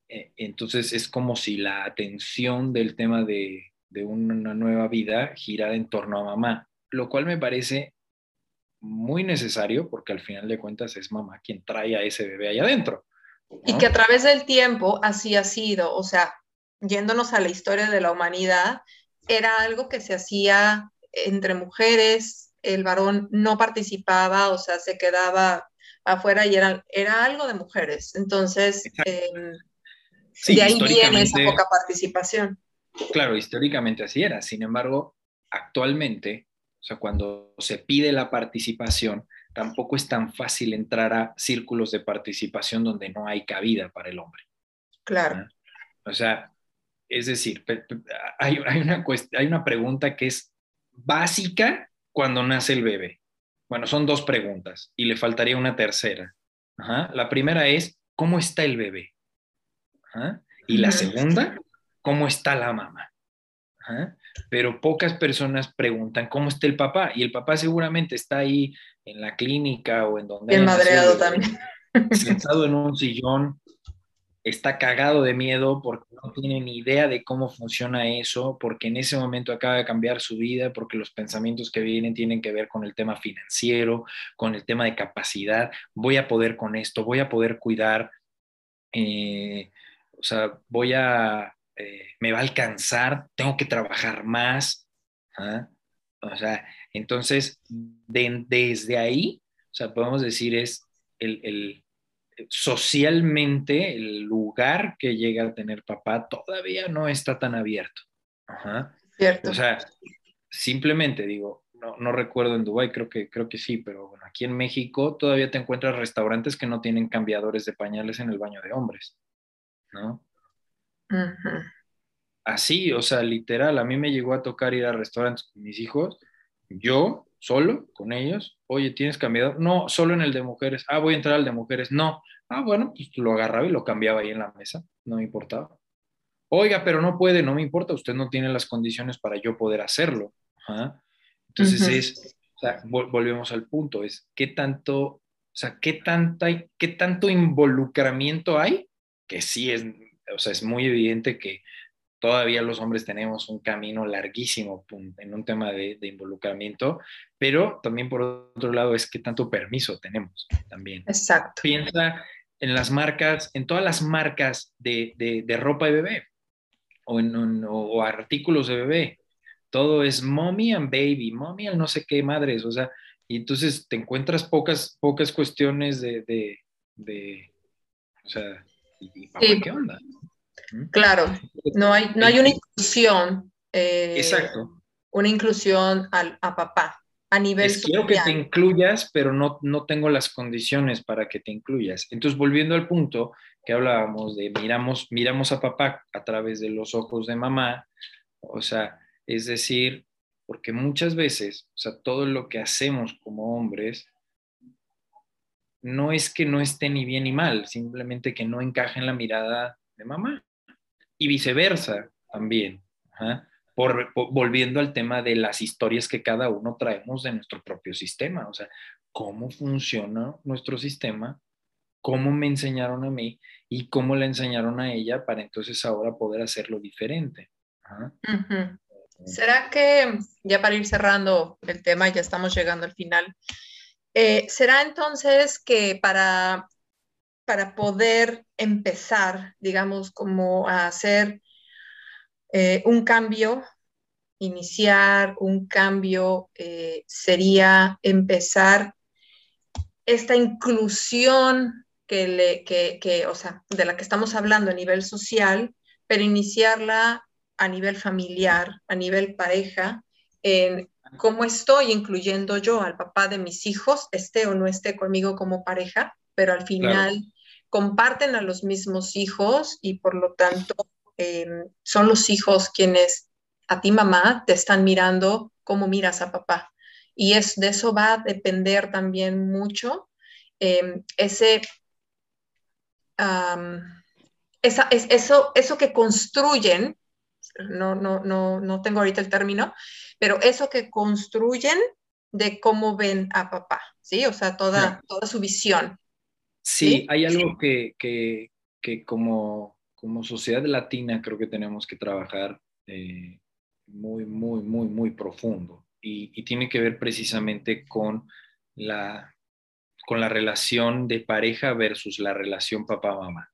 eh, entonces es como si la atención del tema de, una nueva vida girara en torno a mamá, lo cual me parece muy necesario porque al final de cuentas es mamá quien trae a ese bebé ahí adentro. Y que a través del tiempo así ha sido, o sea, yéndonos a la historia de la humanidad, era algo que se hacía entre mujeres, el varón no participaba, o sea, se quedaba afuera y era, era algo de mujeres. Entonces, em, de ahí viene esa poca participación. Claro, históricamente así era. Sin embargo, actualmente, o sea, cuando se pide la participación, tampoco es tan fácil entrar a círculos de participación donde no hay cabida para el hombre. Claro. O sea, es decir, hay, hay, una hay una pregunta que es básica cuando nace el bebé? Bueno, son dos preguntas y le faltaría una tercera. La primera es, ¿cómo está el bebé? Y la segunda, ¿cómo está la mamá? Pero pocas personas preguntan, ¿cómo está el papá? Y el papá seguramente está ahí en la clínica o en donde... Bien madreado también. Sentado en un sillón, está cagado de miedo porque no tiene ni idea de cómo funciona eso, porque en ese momento acaba de cambiar su vida, porque los pensamientos que vienen tienen que ver con el tema financiero, con el tema de capacidad, voy a poder con esto, voy a poder cuidar, eh, o sea, voy a, eh, me va a alcanzar, tengo que trabajar más, ¿ah? o sea, entonces, desde ahí, o sea, podemos decir es el socialmente el lugar que llega a tener papá todavía no está tan abierto. Cierto. O sea, simplemente digo, no, no, recuerdo en Dubái, creo que, creo que sí, pero bueno, aquí en México todavía te encuentras restaurantes que no tienen cambiadores de pañales en el baño de hombres, ¿no? Así, o sea, literal, a mí me llegó a tocar ir a restaurantes con mis hijos, yo solo con ellos, oye, ¿tienes cambiador? No, solo en el de mujeres. Ah, voy a entrar al de mujeres. No. Ah, bueno, pues lo agarraba y lo cambiaba ahí en la mesa, no me importaba. Oiga, pero no puede, no me importa, usted no tiene las condiciones para yo poder hacerlo. Entonces es, o sea, volvemos al punto, es qué tanto, o sea, qué, tanta, qué tanto involucramiento hay, que sí es, o sea, es muy evidente que todavía los hombres tenemos un camino larguísimo en un tema de, involucramiento, pero también por otro lado es qué tanto permiso tenemos también. Exacto. Piensa en las marcas, en todas las marcas de, de, ropa de bebé o, en, o artículos de bebé todo es mommy and baby, mommy and no sé qué madres, o sea, y entonces te encuentras pocas, pocas cuestiones de, de, o sea, qué onda? Claro, no hay, no hay una inclusión. Eh, Exacto. Una inclusión al, a papá a nivel es, Quiero que te incluyas, pero no, no tengo las condiciones para que te incluyas. Entonces, volviendo al punto que hablábamos de miramos, miramos a papá a través de los ojos de mamá, o sea, es decir, porque muchas veces, o sea, todo lo que hacemos como hombres no es que no esté ni bien ni mal, simplemente que no encaja en la mirada de mamá. Y viceversa también. Por, volviendo al tema de las historias que cada uno traemos de nuestro propio sistema, o sea, cómo funciona nuestro sistema, cómo me enseñaron a mí y cómo le enseñaron a ella para entonces ahora poder hacerlo diferente. ¿Será que, ya para ir cerrando el tema, ya estamos llegando al final, eh, ¿será entonces que para, para poder empezar, digamos, como a hacer eh, un cambio, iniciar un cambio, eh, sería empezar esta inclusión que, le, que, que, o sea, de la que estamos hablando a nivel social, pero iniciarla a nivel familiar, a nivel pareja, en cómo estoy incluyendo yo al papá de mis hijos, esté o no esté conmigo como pareja, pero al final comparten a los mismos hijos y por lo tanto em, son los hijos quienes a ti mamá te están mirando como miras a papá. Y es, de eso va a depender también mucho em, ese... esa, es, eso, eso que construyen no, no, no, no tengo ahorita el término, pero eso que construyen de cómo ven a papá, ¿sí? O sea, toda, toda su visión. Sí, hay algo que, que, que, como, como sociedad latina creo que tenemos que trabajar eh, muy, muy, muy, muy profundo y, y, tiene que ver precisamente con la, con la relación de pareja versus la relación papá-mamá.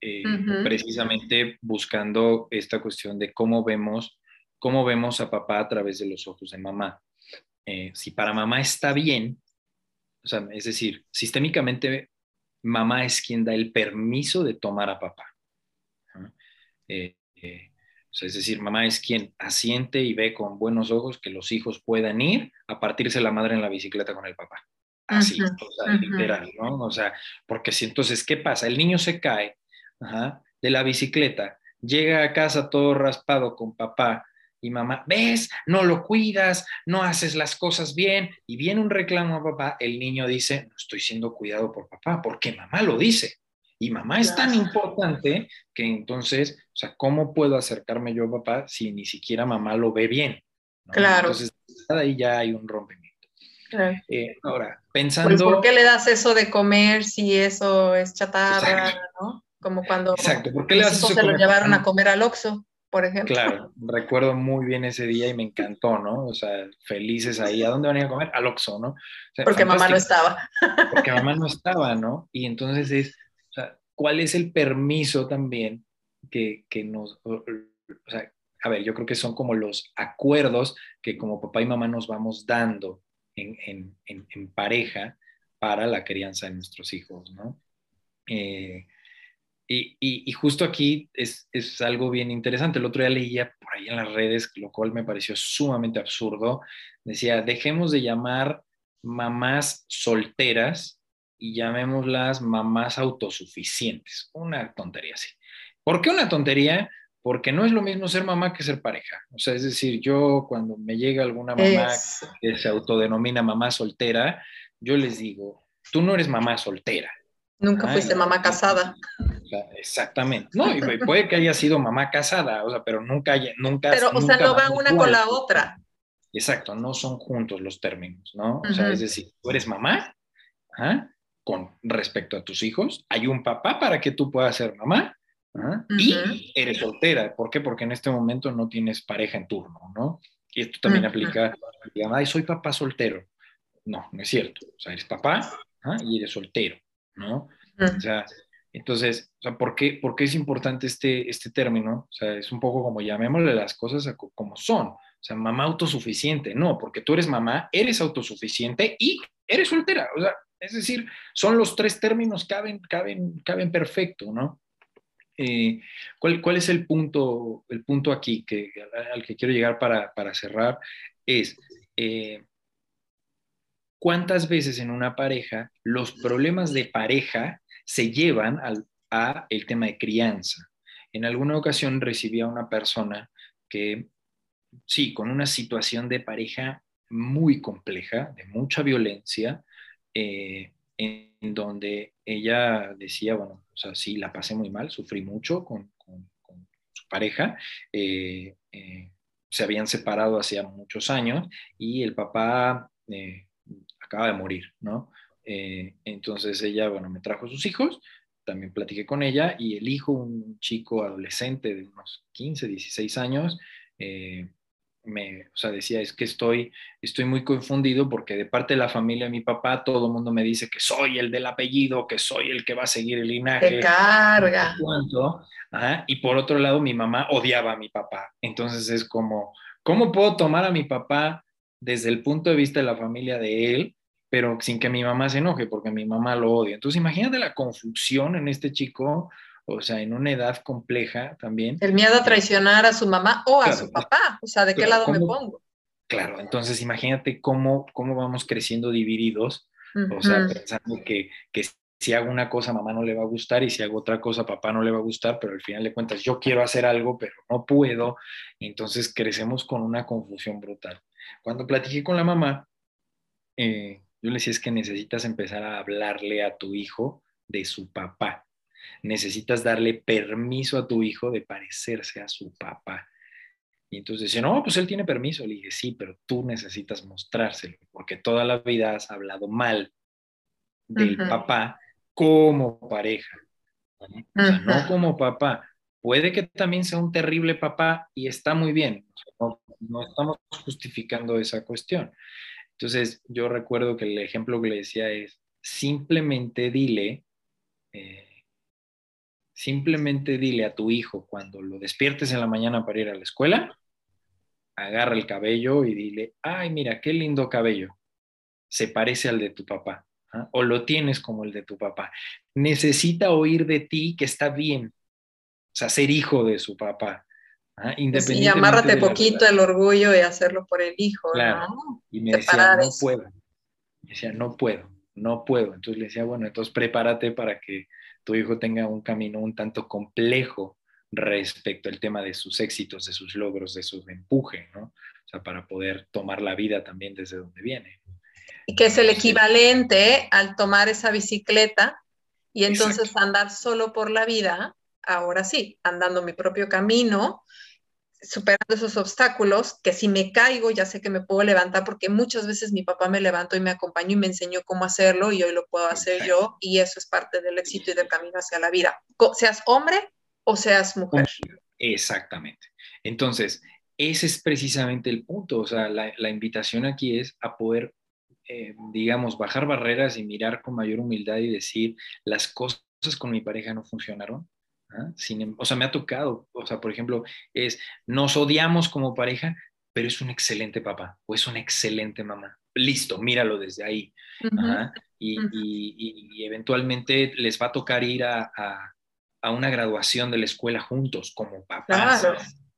Eh, precisamente buscando esta cuestión de cómo vemos, cómo vemos a papá a través de los ojos de mamá. Eh, si para mamá está bien, o sea, es decir, sistémicamente mamá es quien da el permiso de tomar a papá. Eh, es decir, mamá es quien asiente y ve con buenos ojos que los hijos puedan ir a partirse la madre en la bicicleta con el papá. Así, o sea, literal, ¿no? O sea, porque si entonces, ¿qué pasa? El niño se cae de la bicicleta, llega a casa todo raspado con papá y mamá, ves, no lo cuidas, no haces las cosas bien, y viene un reclamo a papá, el niño dice, no estoy siendo cuidado por papá, porque mamá lo dice. Y mamá es tan importante que entonces, o sea, ¿cómo puedo acercarme yo a papá si ni siquiera mamá lo ve bien? Claro. Entonces, ahí ya hay un rompimiento. Eh, ahora, pensando... ¿Por qué le das eso de comer si eso es chatarra, no? Como cuando Exacto. ¿Por qué le se lo llevaron a comer al Oxxo, por ejemplo. Claro, recuerdo muy bien ese día y me encantó, ¿no? O sea, felices ahí. ¿A dónde van a comer? Al Oxxo, ¿no? porque mamá no estaba. Porque mamá no estaba, ¿no? Y entonces es, o sea, ¿cuál es el permiso también que, que nos, o sea, a ver, yo creo que son como los acuerdos que como papá y mamá nos vamos dando en, en, en, en pareja para la crianza de nuestros hijos, ¿no? Eh, y, justo aquí es, algo bien interesante. El otro día leía por ahí en las redes, lo cual me pareció sumamente absurdo. Decía, dejemos de llamar mamás solteras y llamémoslas mamás autosuficientes. Una tontería así. ¿Por qué una tontería? Porque no es lo mismo ser mamá que ser pareja. O sea, es decir, yo cuando me llega alguna mamá que se autodenomina mamá soltera, yo les digo, tú no eres mamá soltera, Nunca fuiste mamá casada. Exactamente. No, y *laughs* puede que haya sido mamá casada, o sea, pero nunca, nunca. Pero, o sea, no va una con la otra. exacto, no son juntos los términos, ¿no? O sea, es decir, tú eres mamá, con respecto a tus hijos, hay un papá para que tú puedas ser mamá, y eres soltera. ¿Por qué? Porque en este momento no tienes pareja en turno, ¿no? Y esto también aplica, digamos, ay, soy papá soltero. No, no es cierto. O sea, eres papá y eres soltero, ¿no? O sea, entonces, o sea, ¿por qué, ¿por qué es importante este, este término? O sea, es un poco como llamémosle las cosas como son. O sea, mamá autosuficiente. No, porque tú eres mamá, eres autosuficiente y eres soltera. O sea, es decir, son los tres términos, caben, caben, caben perfecto, ¿no? Eh, ¿cuál, es el punto, el punto aquí que, al que quiero llegar para, cerrar? Es, eh, ¿cuántas veces en una pareja los problemas de pareja se llevan al, a el tema de crianza? En alguna ocasión recibí a una persona que, sí, con una situación de pareja muy compleja, de mucha violencia, eh, en donde ella decía, bueno, o sea, sí, la pasé muy mal, sufrí mucho con, su pareja. Eh, eh, se habían separado hacía muchos años y el papá acaba de morir, ¿no? Entonces ella, bueno, me trajo sus hijos, también platiqué con ella y el hijo, un chico adolescente de unos 15, 16 años, me, o sea, decía, es que estoy, estoy muy confundido porque de parte de la familia de mi papá todo el mundo me dice que soy el del apellido, que soy el que va a seguir el linaje. ¡Qué carga! y por otro lado, mi mamá odiaba a mi papá. Entonces es como, ¿cómo puedo tomar a mi papá desde el punto de vista de la familia de él, pero sin que mi mamá se enoje porque mi mamá lo odia? Entonces imagínate la confusión en este chico o sea, en una edad compleja también. El miedo a traicionar a su mamá o a su papá, o sea, ¿de qué lado me pongo? Claro, entonces imagínate cómo, cómo vamos creciendo divididos, o sea, pensando que, que si hago una cosa mamá no le va a gustar y si hago otra cosa papá no le va a gustar, pero al final de cuentas yo quiero hacer algo pero no puedo, entonces crecemos con una confusión brutal. Cuando platiqué con la mamá, eh, yo le decía es que necesitas empezar a hablarle a tu hijo de su papá, necesitas darle permiso a tu hijo de parecerse a su papá. Y entonces dice, no, pues él tiene permiso. Le dije, sí, pero tú necesitas mostrárselo, porque toda la vida has hablado mal del papá como pareja. O sea, no como papá. Puede que también sea un terrible papá y está muy bien. No, estamos justificando esa cuestión. Entonces, yo recuerdo que el ejemplo que le decía es, simplemente dile, eh, Simplemente dile a tu hijo cuando lo despiertes en la mañana para ir a la escuela, agarra el cabello y dile, ay, mira, qué lindo cabello. Se parece al de tu papá. ¿ah? O lo tienes como el de tu papá. Necesita oír de ti que está bien. O sea, ser hijo de su papá. ¿Ah? Y amárrate poquito el orgullo y hacerlo por el hijo. ¿no? Y me decía, no puedo. Me decía, no puedo, no puedo. Entonces le decía, bueno, entonces prepárate para que tu hijo tenga un camino un tanto complejo respecto al tema de sus éxitos, de sus logros, de su empuje, ¿no? O sea, para poder tomar la vida también desde donde viene. Y que es el equivalente al tomar esa bicicleta y entonces andar solo por la vida, ahora sí, andando mi propio camino, superando esos obstáculos, que si me caigo ya sé que me puedo levantar, porque muchas veces mi papá me levantó y me acompañó y me enseñó cómo hacerlo y hoy lo puedo hacer yo y eso es parte del éxito y del camino hacia la vida, seas hombre o seas mujer. Exactamente. Entonces, ese es precisamente el punto, o sea, la, invitación aquí es a poder, eh, digamos, bajar barreras y mirar con mayor humildad y decir, las cosas con mi pareja no funcionaron, ¿ah? Em, o sea, me ha tocado, o sea, por ejemplo, es, nos odiamos como pareja, pero es un excelente papá o es una excelente mamá. Listo, míralo desde ahí. y, eventualmente les va a tocar ir a, una graduación de la escuela juntos como papás.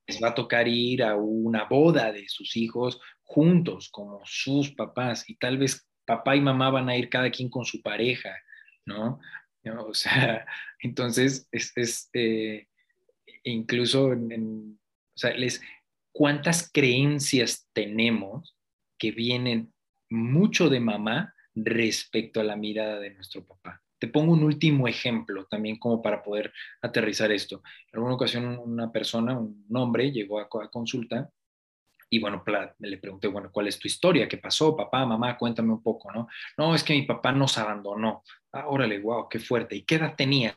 Les va a tocar ir a una boda de sus hijos juntos como sus papás y tal vez papá y mamá van a ir cada quien con su pareja, ¿no? O sea, *laughs* entonces, es, eh, incluso, en, o sea, ¿cuántas creencias tenemos que vienen mucho de mamá respecto a la mirada de nuestro papá? Te pongo un último ejemplo también como para poder aterrizar esto. En alguna ocasión una persona, un hombre, llegó a consulta Y bueno, le pregunté, bueno, ¿cuál es tu historia? ¿Qué pasó? Papá, mamá, cuéntame un poco, ¿no? No, es que mi papá nos abandonó. Ah, órale, wow, qué fuerte. ¿Y qué edad tenías?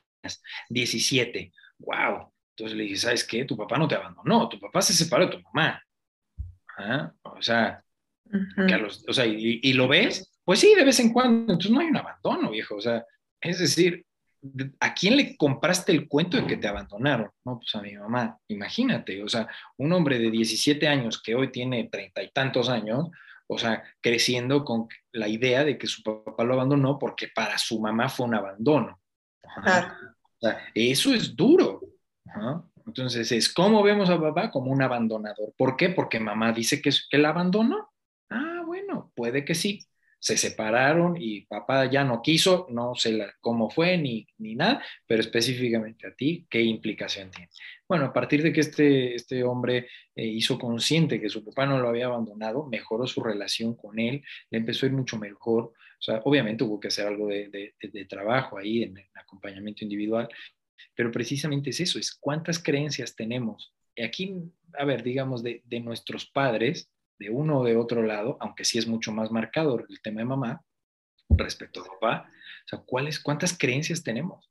17. Wow. Entonces le dije, ¿sabes qué? Tu papá no te abandonó, tu papá se separó de tu mamá. ¿Ah? O sea, o sea y, y, lo ves? Pues sí, de vez en cuando. Entonces no hay un abandono, viejo. O sea, es decir, ¿a quién le compraste el cuento de que te abandonaron? No, pues a mi mamá. Imagínate, o sea, un hombre de 17 años que hoy tiene treinta y tantos años, o sea, creciendo con la idea de que su papá lo abandonó porque para su mamá fue un abandono. O sea, eso es duro. Entonces, es como vemos a papá como un abandonador. ¿Por qué? Porque mamá dice que, que la abandonó. Ah, bueno, puede que sí se separaron y papá ya no quiso, no sé cómo fue ni, ni nada, pero específicamente a ti, ¿qué implicación tiene? Bueno, a partir de que este, este hombre eh, hizo consciente que su papá no lo había abandonado, mejoró su relación con él, le empezó a ir mucho mejor, o sea, obviamente hubo que hacer algo de, de, trabajo ahí en el acompañamiento individual, pero precisamente es eso, es cuántas creencias tenemos. Aquí, a ver, digamos, de, de nuestros padres, de uno o de otro lado, aunque sí es mucho más marcado el tema de mamá respecto a papá, o sea, ¿cuáles, ¿cuántas creencias tenemos?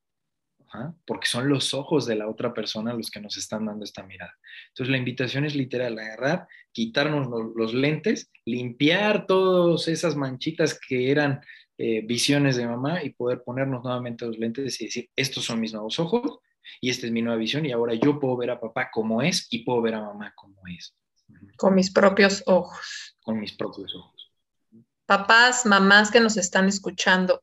Porque son los ojos de la otra persona los que nos están dando esta mirada. Entonces la invitación es literal, agarrar, quitarnos los, lentes, limpiar todas esas manchitas que eran eh, visiones de mamá y poder ponernos nuevamente los lentes y decir, estos son mis nuevos ojos y esta es mi nueva visión y ahora yo puedo ver a papá como es y puedo ver a mamá como es. Con mis propios ojos. Con mis propios ojos. Papás, mamás que nos están escuchando,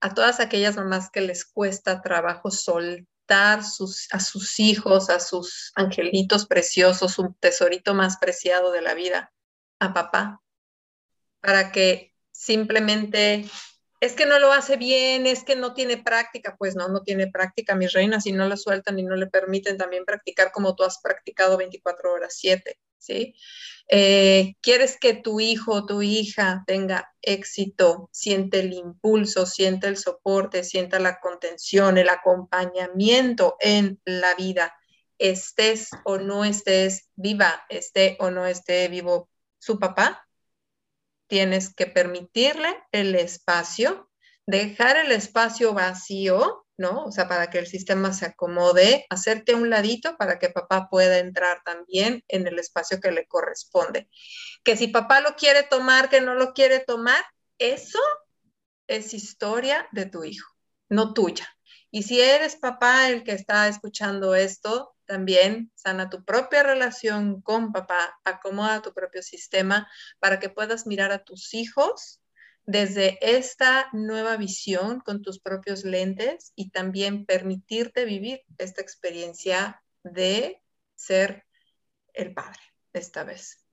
a todas aquellas mamás que les cuesta trabajo soltar sus, a sus hijos, a sus angelitos preciosos, un tesorito más preciado de la vida, a papá, para que simplemente es que no lo hace bien, es que no tiene práctica, pues no, no tiene práctica, mis reinas, y no la sueltan y no le permiten también practicar como tú has practicado 24 horas 7, ¿sí? Eh, quieres que tu hijo o tu hija tenga éxito, siente el impulso, siente el soporte, sienta la contención, el acompañamiento en la vida, estés o no estés viva, esté o no esté vivo su papá, tienes que permitirle el espacio, dejar el espacio vacío, ¿no? O sea, para que el sistema se acomode, hacerte un ladito para que papá pueda entrar también en el espacio que le corresponde. Que si papá lo quiere tomar, que no lo quiere tomar, eso es historia de tu hijo, no tuya. Y si eres papá el que está escuchando esto, también sana tu propia relación con papá, acomoda tu propio sistema para que puedas mirar a tus hijos desde esta nueva visión con tus propios lentes y también permitirte vivir esta experiencia de ser el padre esta vez.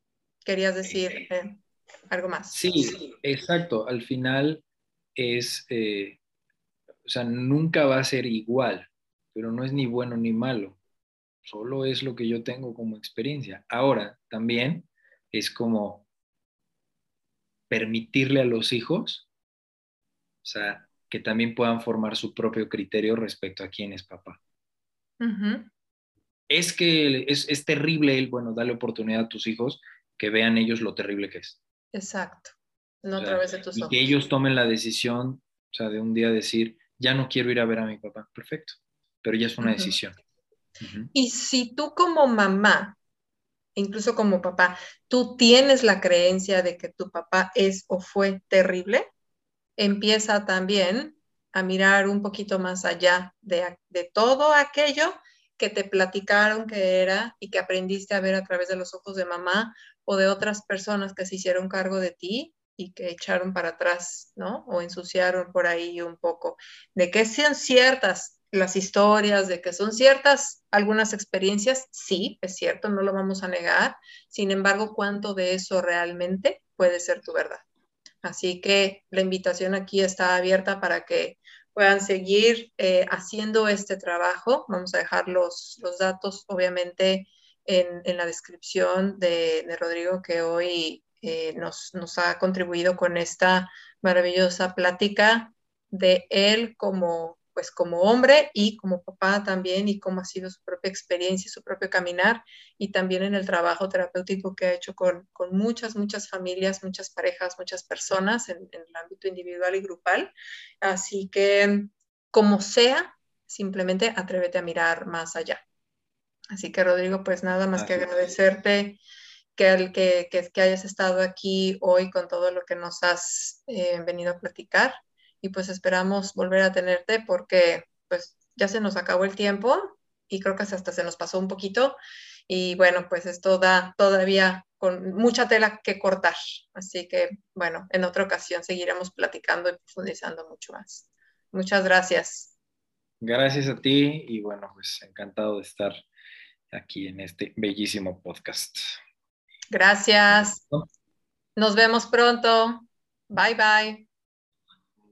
¿Querías decir eh, algo más? Sí, exacto. Al final es, eh, o sea, nunca va a ser igual, pero no es ni bueno ni malo solo es lo que yo tengo como experiencia. Ahora, también es como permitirle a los hijos, o sea, que también puedan formar su propio criterio respecto a quién es papá. Es que es, terrible el, bueno, darle oportunidad a tus hijos que vean ellos lo terrible que es. Exacto. No a través de tus y que ellos tomen la decisión, o sea, de un día decir, ya no quiero ir a ver a mi papá. Perfecto. Pero ya es una decisión. Y si tú como mamá, incluso como papá, tú tienes la creencia de que tu papá es o fue terrible, empieza también a mirar un poquito más allá de, todo aquello que te platicaron que era y que aprendiste a ver a través de los ojos de mamá o de otras personas que se hicieron cargo de ti y que echaron para atrás, ¿no? O ensuciaron por ahí un poco, de que sean ciertas las historias de que son ciertas algunas experiencias, sí, es cierto, no lo vamos a negar. Sin embargo, ¿cuánto de eso realmente puede ser tu verdad? Así que la invitación aquí está abierta para que puedan seguir eh, haciendo este trabajo. Vamos a dejar los, los datos, obviamente, en, en la descripción de, de, Rodrigo, que hoy eh, nos, nos ha contribuido con esta maravillosa plática de él como pues como hombre y como papá también y cómo ha sido su propia experiencia, su propio caminar y también en el trabajo terapéutico que ha hecho con, muchas, muchas familias, muchas parejas, muchas personas en, en el ámbito individual y grupal. Así que como sea, simplemente atrévete a mirar más allá. Así que Rodrigo, pues nada más que agradecerte que, que, que, hayas estado aquí hoy con todo lo que nos has eh, venido a platicar y pues esperamos volver a tenerte porque pues ya se nos acabó el tiempo y creo que hasta se nos pasó un poquito y bueno, pues esto da todavía con mucha tela que cortar. Así que bueno, en otra ocasión seguiremos platicando y profundizando mucho más. Muchas gracias. Gracias a ti y bueno, pues encantado de estar aquí en este bellísimo podcast. Gracias. Nos vemos pronto. Bye bye.